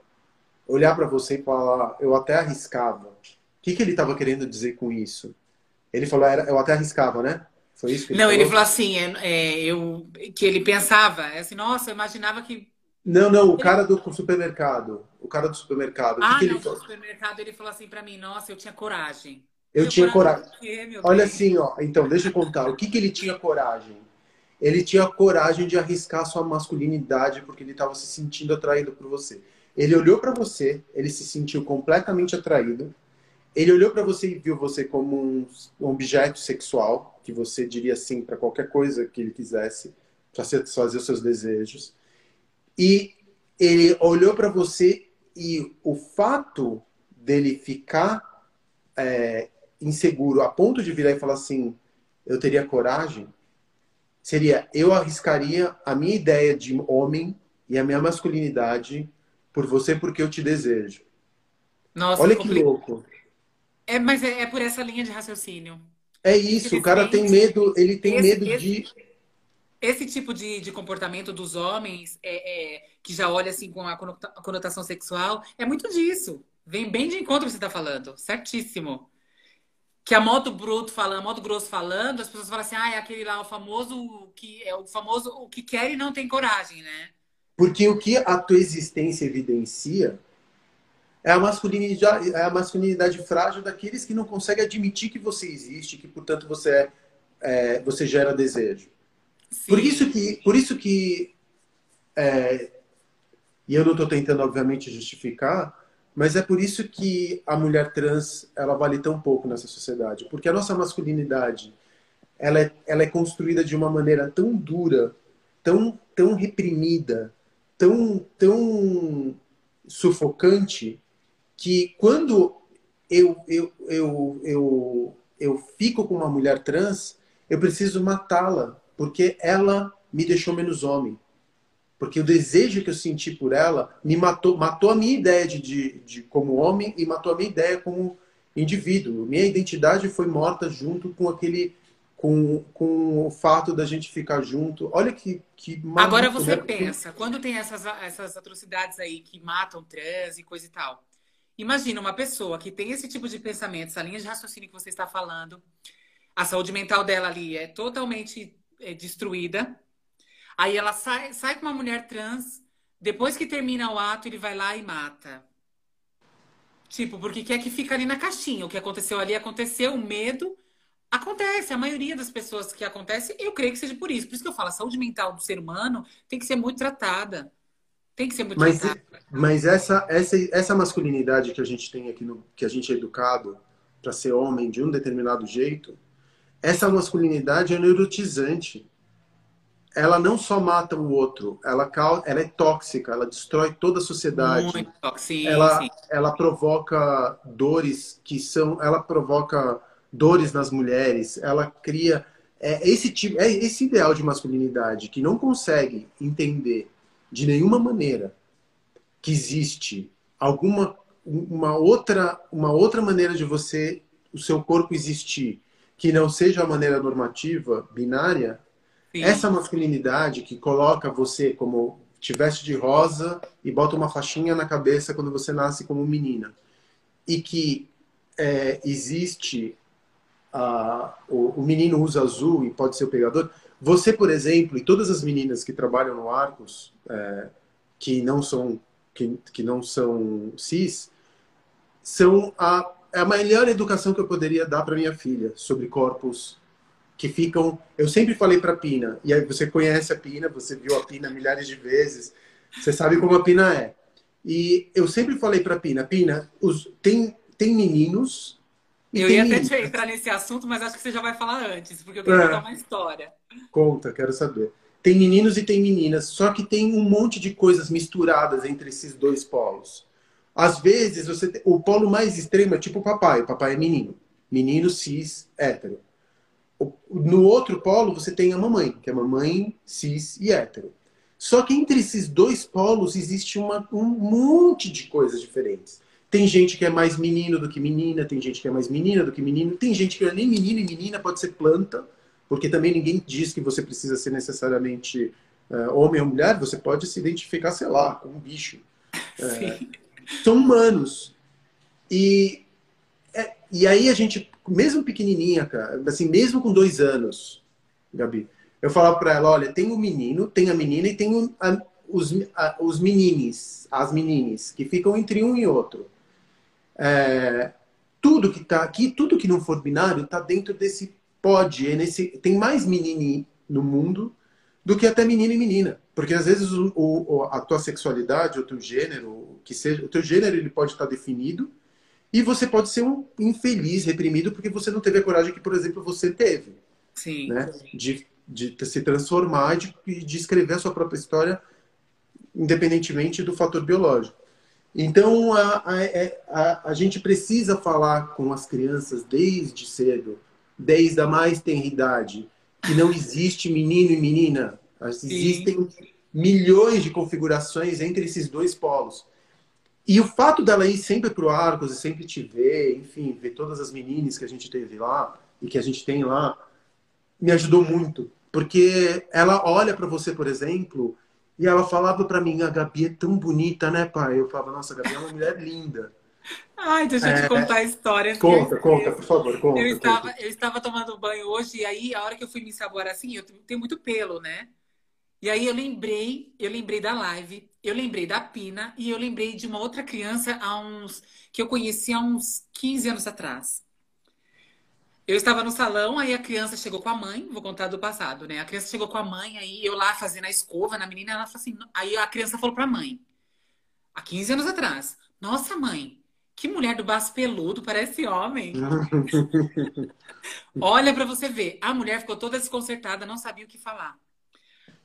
olhar para você e falar, eu até arriscava. O que, que ele estava querendo dizer com isso? Ele falou, eu até arriscava, né? Foi isso que ele Não, falou? ele falou assim, é, é, eu, que ele pensava, é assim, nossa, eu imaginava que não, não, o cara do supermercado. O cara do supermercado. Ah, que que não, ele do supermercado ele falou assim para mim, nossa, eu tinha coragem. Eu, tinha coragem. coragem. Olha assim, ó. Então, deixa eu contar. O que, que ele tinha coragem? Ele tinha coragem de arriscar sua masculinidade porque ele estava se sentindo atraído por você. Ele olhou para você, ele se sentiu completamente atraído. Ele olhou para você e viu você como um objeto sexual, que você diria sim para qualquer coisa que ele quisesse, para satisfazer os seus desejos. E ele olhou para você e o fato dele ficar é, inseguro a ponto de virar e falar assim: eu teria coragem, seria eu arriscaria a minha ideia de homem e a minha masculinidade por você porque eu te desejo. Nossa, Olha que louco. É, mas é, é, por essa linha de raciocínio. É isso, o cara tem medo, ele tem esse, medo de esse tipo de, de comportamento dos homens, é, é, que já olha assim com a conotação sexual, é muito disso. Vem bem de encontro que você está falando, certíssimo. Que a moto bruto falando, a moto grosso falando, as pessoas falam assim, ah, é aquele lá, o famoso que é o famoso o que quer e não tem coragem, né? Porque o que a tua existência evidencia é a masculinidade, é a masculinidade frágil daqueles que não conseguem admitir que você existe, que portanto você é, é você gera desejo. Por isso que, por isso que é, e eu não estou tentando, obviamente, justificar, mas é por isso que a mulher trans ela vale tão pouco nessa sociedade, porque a nossa masculinidade ela é, ela é construída de uma maneira tão dura, tão tão reprimida, tão tão sufocante que quando eu eu, eu, eu, eu fico com uma mulher trans, eu preciso matá-la porque ela me deixou menos homem. Porque o desejo que eu senti por ela me matou, matou a minha ideia de, de, de como homem e matou a minha ideia como indivíduo. Minha identidade foi morta junto com aquele com, com o fato da gente ficar junto. Olha que, que Agora você né? pensa, quando tem essas, essas atrocidades aí que matam trans e coisa e tal. Imagina uma pessoa que tem esse tipo de pensamento, essa linha de raciocínio que você está falando, a saúde mental dela ali é totalmente é, destruída. Aí ela sai, sai com uma mulher trans. Depois que termina o ato, ele vai lá e mata. Tipo, porque quer que fica ali na caixinha. O que aconteceu ali aconteceu, o medo. Acontece, a maioria das pessoas que acontece, eu creio que seja por isso. Por isso que eu falo, a saúde mental do ser humano tem que ser muito tratada. Tem que ser muito mas. Mas essa, essa, essa masculinidade que a gente tem aqui, no, que a gente é educado para ser homem de um determinado jeito, essa masculinidade é neurotizante. Ela não só mata o outro, ela, ela é tóxica, ela destrói toda a sociedade. Muito tóxica. Ela, ela provoca dores que são. Ela provoca dores nas mulheres, ela cria é, esse tipo, é esse ideal de masculinidade que não consegue entender de nenhuma maneira que existe alguma uma outra uma outra maneira de você o seu corpo existir que não seja a maneira normativa binária Sim. essa masculinidade que coloca você como tiveste de rosa e bota uma faixinha na cabeça quando você nasce como menina e que é, existe a, o, o, menino usa azul e pode ser o pegador. Você, por exemplo, e todas as meninas que trabalham no Arcos, é, que não são que, que não são cis, são a, é a melhor educação que eu poderia dar para minha filha sobre corpos que ficam. Eu sempre falei para Pina, e aí você conhece a Pina, você viu a Pina milhares de vezes, você sabe como a Pina é. E eu sempre falei para Pina, Pina, os, tem tem meninos eu ia até te entrar nesse assunto, mas acho que você já vai falar antes, porque eu quero é. contar uma história. Conta, quero saber. Tem meninos e tem meninas, só que tem um monte de coisas misturadas entre esses dois polos. Às vezes, você tem... o polo mais extremo é tipo o papai. O papai é menino. Menino, cis, hétero. No outro polo, você tem a mamãe, que é mamãe, cis e hétero. Só que entre esses dois polos existe uma, um monte de coisas diferentes. Tem gente que é mais menino do que menina, tem gente que é mais menina do que menino, tem gente que é nem menino e menina, pode ser planta, porque também ninguém diz que você precisa ser necessariamente uh, homem ou mulher, você pode se identificar, sei lá, com um bicho. Uh, são humanos. E, é, e aí a gente, mesmo pequenininha, cara, assim, mesmo com dois anos, Gabi, eu falava para ela, olha, tem o um menino, tem a menina e tem o, a, os, a, os menines, as menines, que ficam entre um e outro. É, tudo que está aqui, tudo que não for binário, está dentro desse pode. É nesse, tem mais menino no mundo do que até menino e menina. Porque às vezes o, o, a tua sexualidade, o teu gênero, que seja, o teu gênero ele pode estar definido e você pode ser um infeliz, reprimido, porque você não teve a coragem que, por exemplo, você teve. Sim. Né? De, de se transformar e de, de escrever a sua própria história, independentemente do fator biológico. Então, a, a, é, a, a, gente precisa falar com as crianças desde cedo, desde a mais tenra idade, que não existe menino e menina. Existem Sim. milhões de configurações entre esses dois polos. E o fato dela ir sempre para o Arcos e sempre te ver, enfim, ver todas as meninas que a gente teve lá e que a gente tem lá, me ajudou muito. Porque ela olha para você, por exemplo, e ela falava para mim, a Gabi é tão bonita, né, pai? Eu falava, nossa, a Gabi é uma mulher linda. Ai, deixa eu te é... contar a história. Conta, conta, por favor, conta. Eu estava, conta. eu estava tomando banho hoje e aí, a hora que eu fui me ensaboar assim, eu tenho muito pelo, né? E aí eu lembrei, eu lembrei da live, eu lembrei da Pina e eu lembrei de uma outra criança há uns que eu conheci há uns 15 anos atrás. Eu estava no salão, aí a criança chegou com a mãe, vou contar do passado, né? A criança chegou com a mãe, aí eu lá fazendo a escova na menina, ela falou assim, aí a criança falou pra mãe, há 15 anos atrás, nossa mãe, que mulher do baço peludo, parece homem. Olha para você ver, a mulher ficou toda desconcertada, não sabia o que falar.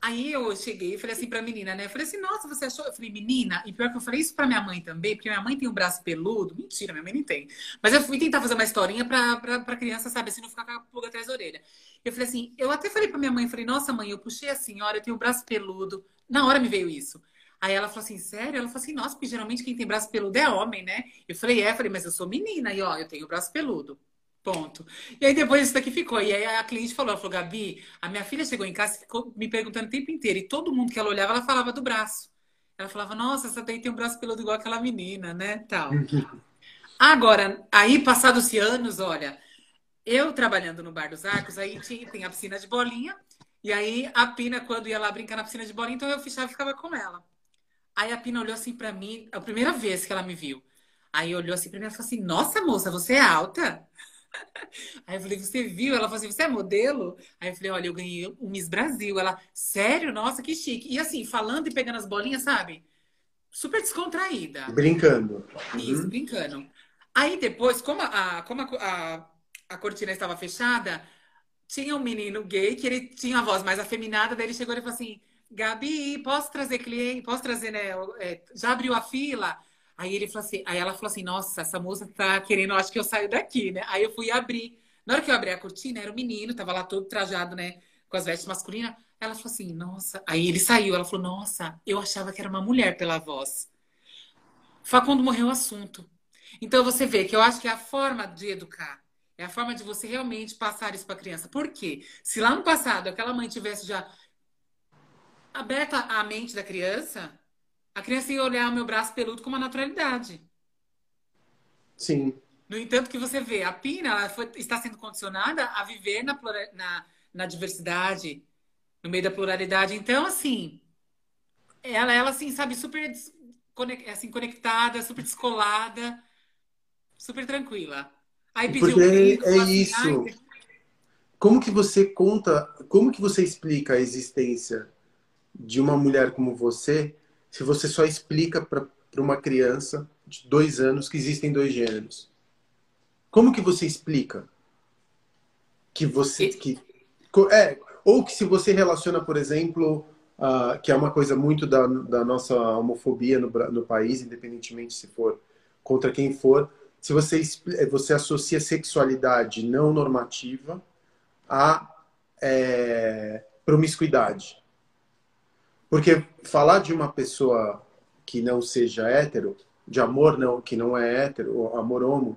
Aí eu cheguei e falei assim pra menina, né? Eu falei assim, nossa, você achou? Eu falei, menina, e pior que eu falei isso pra minha mãe também, porque minha mãe tem um braço peludo. Mentira, minha mãe nem tem. Mas eu fui tentar fazer uma historinha pra, pra, pra criança, sabe, assim, não ficar com a pulga atrás da orelha. Eu falei assim, eu até falei pra minha mãe, falei, nossa, mãe, eu puxei a senhora, eu tenho um braço peludo. Na hora me veio isso. Aí ela falou assim, sério? Ela falou assim, nossa, porque geralmente quem tem braço peludo é homem, né? Eu falei, é, eu falei, mas eu sou menina, e ó, eu tenho braço peludo. Ponto. E aí depois isso daqui ficou. E aí a cliente falou, ela falou, Gabi, a minha filha chegou em casa e ficou me perguntando o tempo inteiro. E todo mundo que ela olhava, ela falava do braço. Ela falava, nossa, essa daí tem um braço peludo igual aquela menina, né? Tal. Agora, aí passados-se anos, olha, eu trabalhando no Bar dos Arcos, aí tinha, tem a piscina de bolinha. E aí a Pina, quando ia lá brincar na piscina de bolinha, então eu fechava e ficava com ela. Aí a Pina olhou assim pra mim, a primeira vez que ela me viu. Aí olhou assim pra mim e falou assim: Nossa, moça, você é alta? Aí eu falei, você viu? Ela falou assim, você é modelo? Aí eu falei, olha, eu ganhei o Miss Brasil. Ela, sério? Nossa, que chique. E assim, falando e pegando as bolinhas, sabe? Super descontraída. Brincando. Isso, uhum. brincando. Aí depois, como a, como a, a, a cortina estava fechada, tinha um menino gay que ele tinha a voz mais afeminada, daí ele chegou e falou assim, Gabi, posso trazer cliente? Posso trazer, né? É, já abriu a fila? Aí ele falou assim, aí ela falou assim, nossa, essa moça tá querendo, acho que eu saio daqui, né? Aí eu fui abrir. Na hora que eu abri a cortina, era o um menino, tava lá todo trajado, né? Com as vestes masculinas. Ela falou assim, nossa. Aí ele saiu, ela falou, nossa, eu achava que era uma mulher pela voz. Facundo morreu o assunto. Então você vê que eu acho que é a forma de educar. É a forma de você realmente passar isso para a criança. Por quê? Se lá no passado aquela mãe tivesse já aberta a mente da criança, a criança ia olhar o meu braço peludo com uma naturalidade. Sim. No entanto, que você vê, a Pina ela foi, está sendo condicionada a viver na, na, na diversidade, no meio da pluralidade. Então, assim, ela, ela assim, sabe, super assim, conectada, super descolada, super tranquila. Aí pediu Porque um é assim, isso. Como que você conta, como que você explica a existência de uma mulher como você se você só explica para uma criança de dois anos que existem dois gêneros? Como que você explica que você que é ou que se você relaciona, por exemplo, uh, que é uma coisa muito da, da nossa homofobia no, no país, independentemente se for contra quem for, se você você associa sexualidade não normativa a é, promiscuidade. Porque falar de uma pessoa que não seja hétero, de amor não, que não é hétero, amor homo,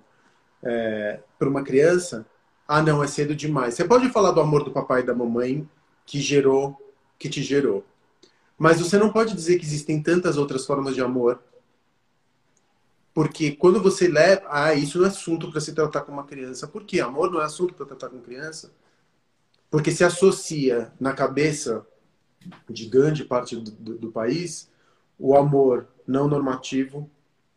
é, para uma criança, ah, não, é cedo demais. Você pode falar do amor do papai e da mamãe que gerou, que te gerou. Mas você não pode dizer que existem tantas outras formas de amor. Porque quando você leva. Ah, isso não é assunto para se tratar com uma criança. Por quê? Amor não é assunto para tratar com criança? Porque se associa na cabeça de grande parte do, do, do país o amor não normativo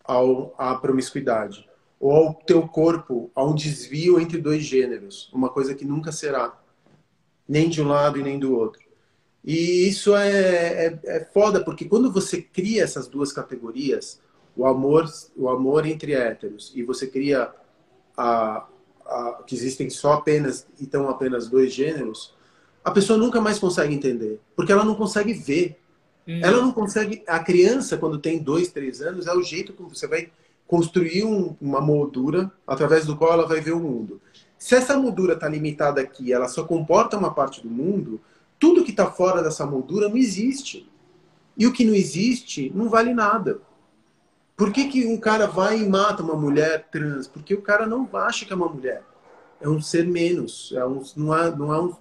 ao, à promiscuidade ou ao teu corpo a um desvio entre dois gêneros, uma coisa que nunca será, nem de um lado e nem do outro. E isso é, é, é foda, porque quando você cria essas duas categorias, o amor, o amor entre héteros, e você cria a, a, que existem só apenas, então apenas dois gêneros, a pessoa nunca mais consegue entender, porque ela não consegue ver. Hum. Ela não consegue. A criança, quando tem dois, três anos, é o jeito como você vai construir um, uma moldura através do qual ela vai ver o mundo. Se essa moldura está limitada aqui, ela só comporta uma parte do mundo, tudo que está fora dessa moldura não existe. E o que não existe não vale nada. Por que, que um cara vai e mata uma mulher trans? Porque o cara não acha que é uma mulher. É um ser menos. É um, não, é, não é um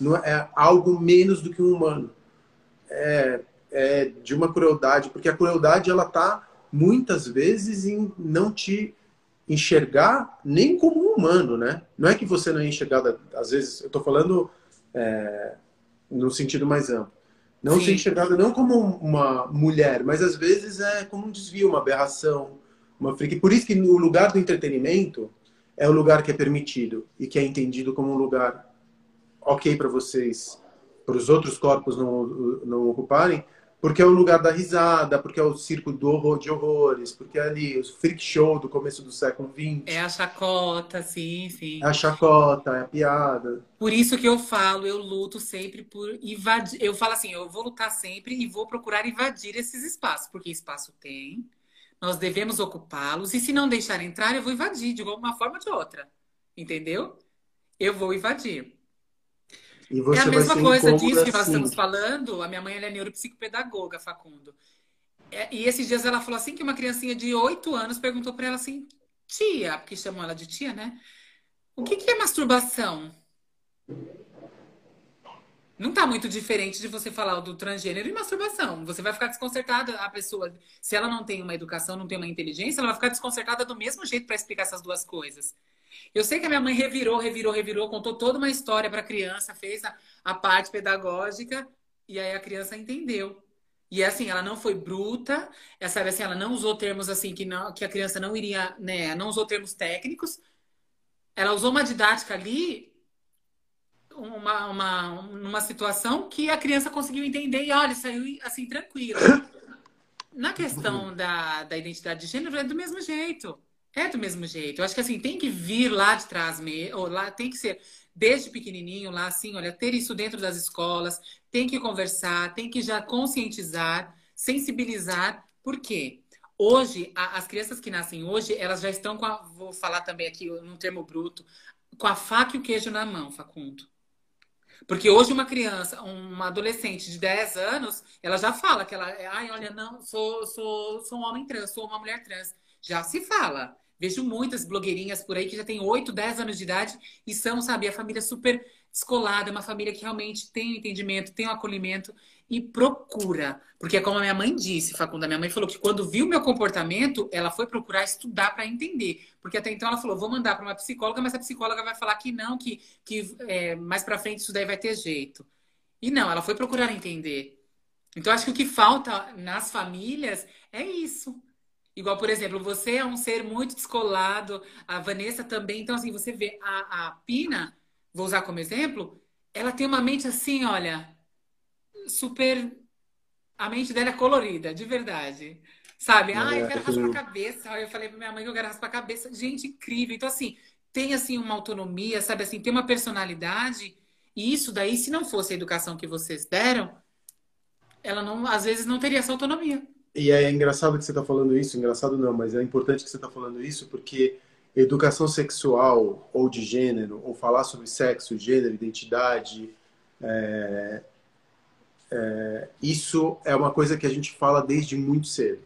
não é, algo menos do que um humano. É, é de uma crueldade, porque a crueldade ela está muitas vezes em não te enxergar nem como um humano, né? Não é que você não é enxergado, às vezes, eu estou falando é, no sentido mais amplo. Não Sim. ser enxergada não como uma mulher, mas às vezes é como um desvio, uma aberração, uma freak. Por isso que o lugar do entretenimento é o lugar que é permitido e que é entendido como um lugar ok para vocês, para os outros corpos não, não ocuparem, porque é o lugar da risada, porque é o circo do horror de horrores, porque é ali o freak show do começo do século XX. É a chacota, sim, sim. É a chacota, é a piada. Por isso que eu falo, eu luto sempre por invadir. Eu falo assim, eu vou lutar sempre e vou procurar invadir esses espaços, porque espaço tem, nós devemos ocupá-los, e se não deixar entrar, eu vou invadir de alguma forma ou de outra. Entendeu? Eu vou invadir é a mesma coisa disso que nós assim. estamos falando. A minha mãe é neuropsicopedagoga, Facundo. É, e esses dias ela falou assim que uma criancinha de 8 anos perguntou para ela assim, tia, porque chamam ela de tia, né? O que, que é masturbação? Não tá muito diferente de você falar do transgênero e masturbação. Você vai ficar desconcertada, a pessoa, se ela não tem uma educação, não tem uma inteligência, ela vai ficar desconcertada do mesmo jeito para explicar essas duas coisas. Eu sei que a minha mãe revirou, revirou, revirou, contou toda uma história para a criança, fez a, a parte pedagógica e aí a criança entendeu. E assim, ela não foi bruta, é, sabe assim, ela não usou termos assim que, não, que a criança não iria, né, não usou termos técnicos, ela usou uma didática ali, uma, uma, numa situação que a criança conseguiu entender e olha, saiu assim tranquila. Na questão da, da identidade de gênero, é do mesmo jeito. É do mesmo jeito. Eu acho que assim, tem que vir lá de trás mesmo, lá tem que ser desde pequenininho lá, assim, olha, ter isso dentro das escolas, tem que conversar, tem que já conscientizar, sensibilizar. Por quê? Hoje, a, as crianças que nascem hoje, elas já estão com a, vou falar também aqui num termo bruto, com a faca e o queijo na mão, Facundo. Porque hoje uma criança, uma adolescente de 10 anos, ela já fala que ela, ai, olha, não, sou, sou, sou um homem trans, sou uma mulher trans. Já se fala. Vejo muitas blogueirinhas por aí que já têm 8, 10 anos de idade e são, sabe, a família super descolada, uma família que realmente tem o entendimento, tem o acolhimento e procura. Porque é como a minha mãe disse, Facunda, minha mãe falou que quando viu meu comportamento, ela foi procurar estudar para entender. Porque até então ela falou, vou mandar para uma psicóloga, mas a psicóloga vai falar que não, que, que é, mais para frente isso daí vai ter jeito. E não, ela foi procurar entender. Então, acho que o que falta nas famílias é isso. Igual, por exemplo, você é um ser muito descolado, a Vanessa também. Então, assim, você vê a, a Pina, vou usar como exemplo, ela tem uma mente assim, olha, super. A mente dela é colorida, de verdade. Sabe? Ah, eu quero raspar a cabeça. Eu falei pra minha mãe que eu quero raspar a cabeça. Gente, incrível. Então, assim, tem assim uma autonomia, sabe assim, tem uma personalidade. E isso daí, se não fosse a educação que vocês deram, ela não, às vezes não teria essa autonomia. E é engraçado que você está falando isso, engraçado não, mas é importante que você está falando isso porque educação sexual ou de gênero, ou falar sobre sexo, gênero, identidade, é, é, isso é uma coisa que a gente fala desde muito cedo.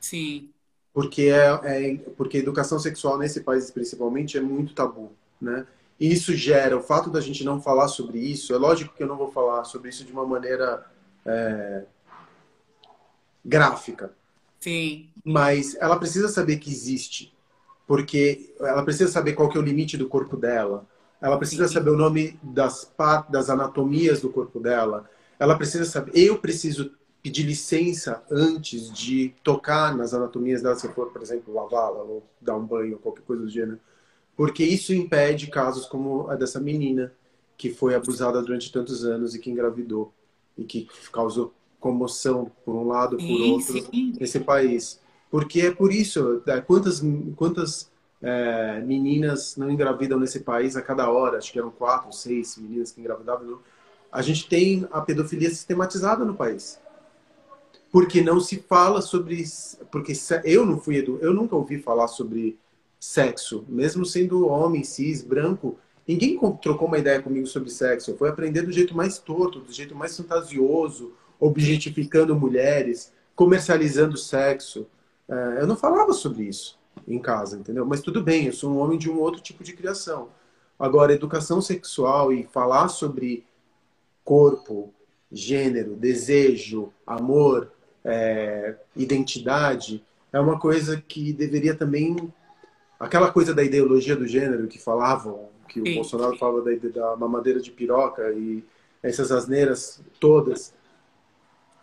Sim. Porque, é, é porque educação sexual nesse país principalmente é muito tabu, né? E isso gera, o fato da gente não falar sobre isso, é lógico que eu não vou falar sobre isso de uma maneira é, gráfica. Sim. Mas ela precisa saber que existe. Porque ela precisa saber qual que é o limite do corpo dela. Ela precisa Sim. saber o nome das partes, das anatomias do corpo dela. Ela precisa saber. Eu preciso pedir licença antes de tocar nas anatomias dela, se for, por exemplo, lavá-la ou dar um banho ou qualquer coisa do gênero. Porque isso impede casos como a dessa menina que foi abusada durante tantos anos e que engravidou e que causou comoção por um lado, por sim, outro, sim. nesse país. Porque é por isso, é, quantas, quantas é, meninas não engravidam nesse país a cada hora? Acho que eram quatro, seis meninas que engravidavam. A gente tem a pedofilia sistematizada no país. Porque não se fala sobre. Porque eu não fui eu nunca ouvi falar sobre sexo, mesmo sendo homem, cis, branco. Ninguém trocou uma ideia comigo sobre sexo. Eu fui aprender do jeito mais torto, do jeito mais fantasioso, objetificando mulheres, comercializando sexo. É, eu não falava sobre isso em casa, entendeu? Mas tudo bem, eu sou um homem de um outro tipo de criação. Agora, educação sexual e falar sobre corpo, gênero, desejo, amor, é, identidade, é uma coisa que deveria também. Aquela coisa da ideologia do gênero que falavam, que o Bolsonaro falava da, da mamadeira de piroca e essas asneiras todas,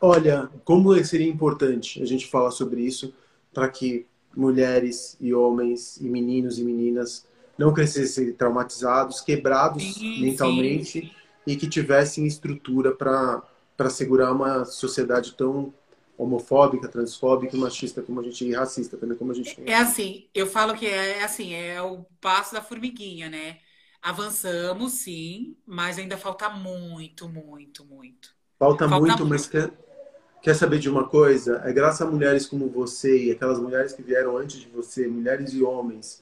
Olha, como seria importante a gente falar sobre isso para que mulheres e homens e meninos e meninas não crescessem traumatizados, quebrados sim, mentalmente sim. e que tivessem estrutura para segurar uma sociedade tão homofóbica, transfóbica, machista como a gente e racista também como a gente. É assim, eu falo que é, é assim, é o passo da formiguinha, né? Avançamos, sim, mas ainda falta muito, muito, muito. Falta, falta muito, muito, mas Quer saber de uma coisa? É graças a mulheres como você e aquelas mulheres que vieram antes de você, mulheres e homens,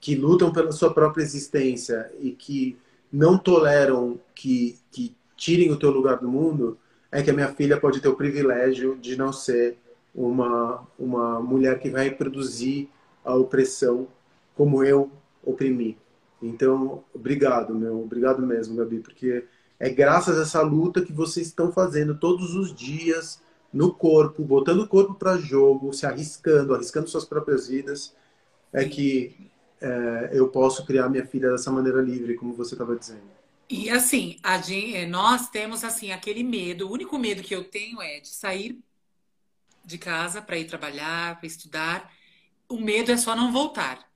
que lutam pela sua própria existência e que não toleram que, que tirem o teu lugar do mundo, é que a minha filha pode ter o privilégio de não ser uma, uma mulher que vai reproduzir a opressão como eu oprimi. Então, obrigado, meu, obrigado mesmo, Gabi, porque é graças a essa luta que vocês estão fazendo todos os dias, no corpo, botando o corpo para jogo, se arriscando, arriscando suas próprias vidas, é que é, eu posso criar minha filha dessa maneira livre, como você estava dizendo. E assim, gente, é, nós temos assim aquele medo. O único medo que eu tenho é de sair de casa para ir trabalhar, para estudar. O medo é só não voltar.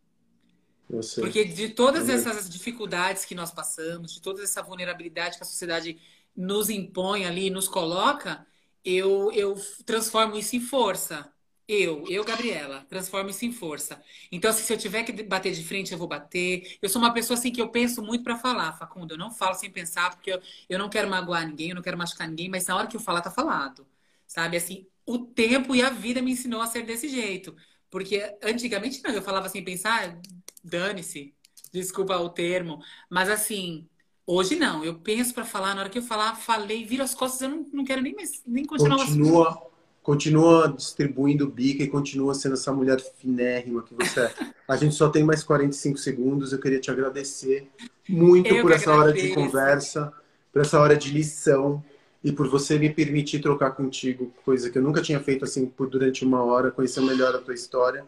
Porque de todas essas dificuldades que nós passamos, de toda essa vulnerabilidade que a sociedade nos impõe ali, nos coloca, eu, eu transformo isso em força. Eu, eu, Gabriela, transformo isso em força. Então, assim, se eu tiver que bater de frente, eu vou bater. Eu sou uma pessoa assim que eu penso muito para falar, Facundo. Eu não falo sem pensar, porque eu, eu não quero magoar ninguém, eu não quero machucar ninguém, mas na hora que eu falar, tá falado. Sabe? Assim, o tempo e a vida me ensinou a ser desse jeito. Porque antigamente não, eu falava sem pensar, dane-se, desculpa o termo. Mas assim, Hoje não, eu penso para falar, na hora que eu falar, falei, viro as costas, eu não, não quero nem, nem continuar continua, continua distribuindo bica e continua sendo essa mulher finérrima que você é. A gente só tem mais 45 segundos, eu queria te agradecer muito eu por essa agradeço. hora de conversa, por essa hora de lição e por você me permitir trocar contigo, coisa que eu nunca tinha feito assim por durante uma hora, conhecer melhor a tua história.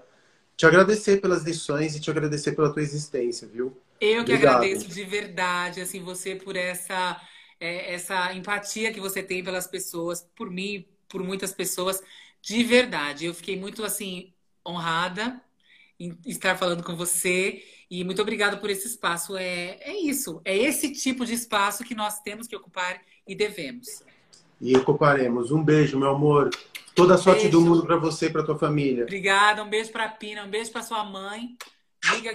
Te agradecer pelas lições e te agradecer pela tua existência, viu? Eu que Obrigado. agradeço de verdade, assim, você por essa, é, essa empatia que você tem pelas pessoas, por mim, por muitas pessoas, de verdade. Eu fiquei muito, assim, honrada em estar falando com você e muito obrigada por esse espaço. É, é isso, é esse tipo de espaço que nós temos que ocupar e devemos. E ocuparemos. Um beijo, meu amor. Toda a sorte beijo. do mundo para você e para tua família. Obrigada, um beijo para Pina, um beijo para sua mãe. Liga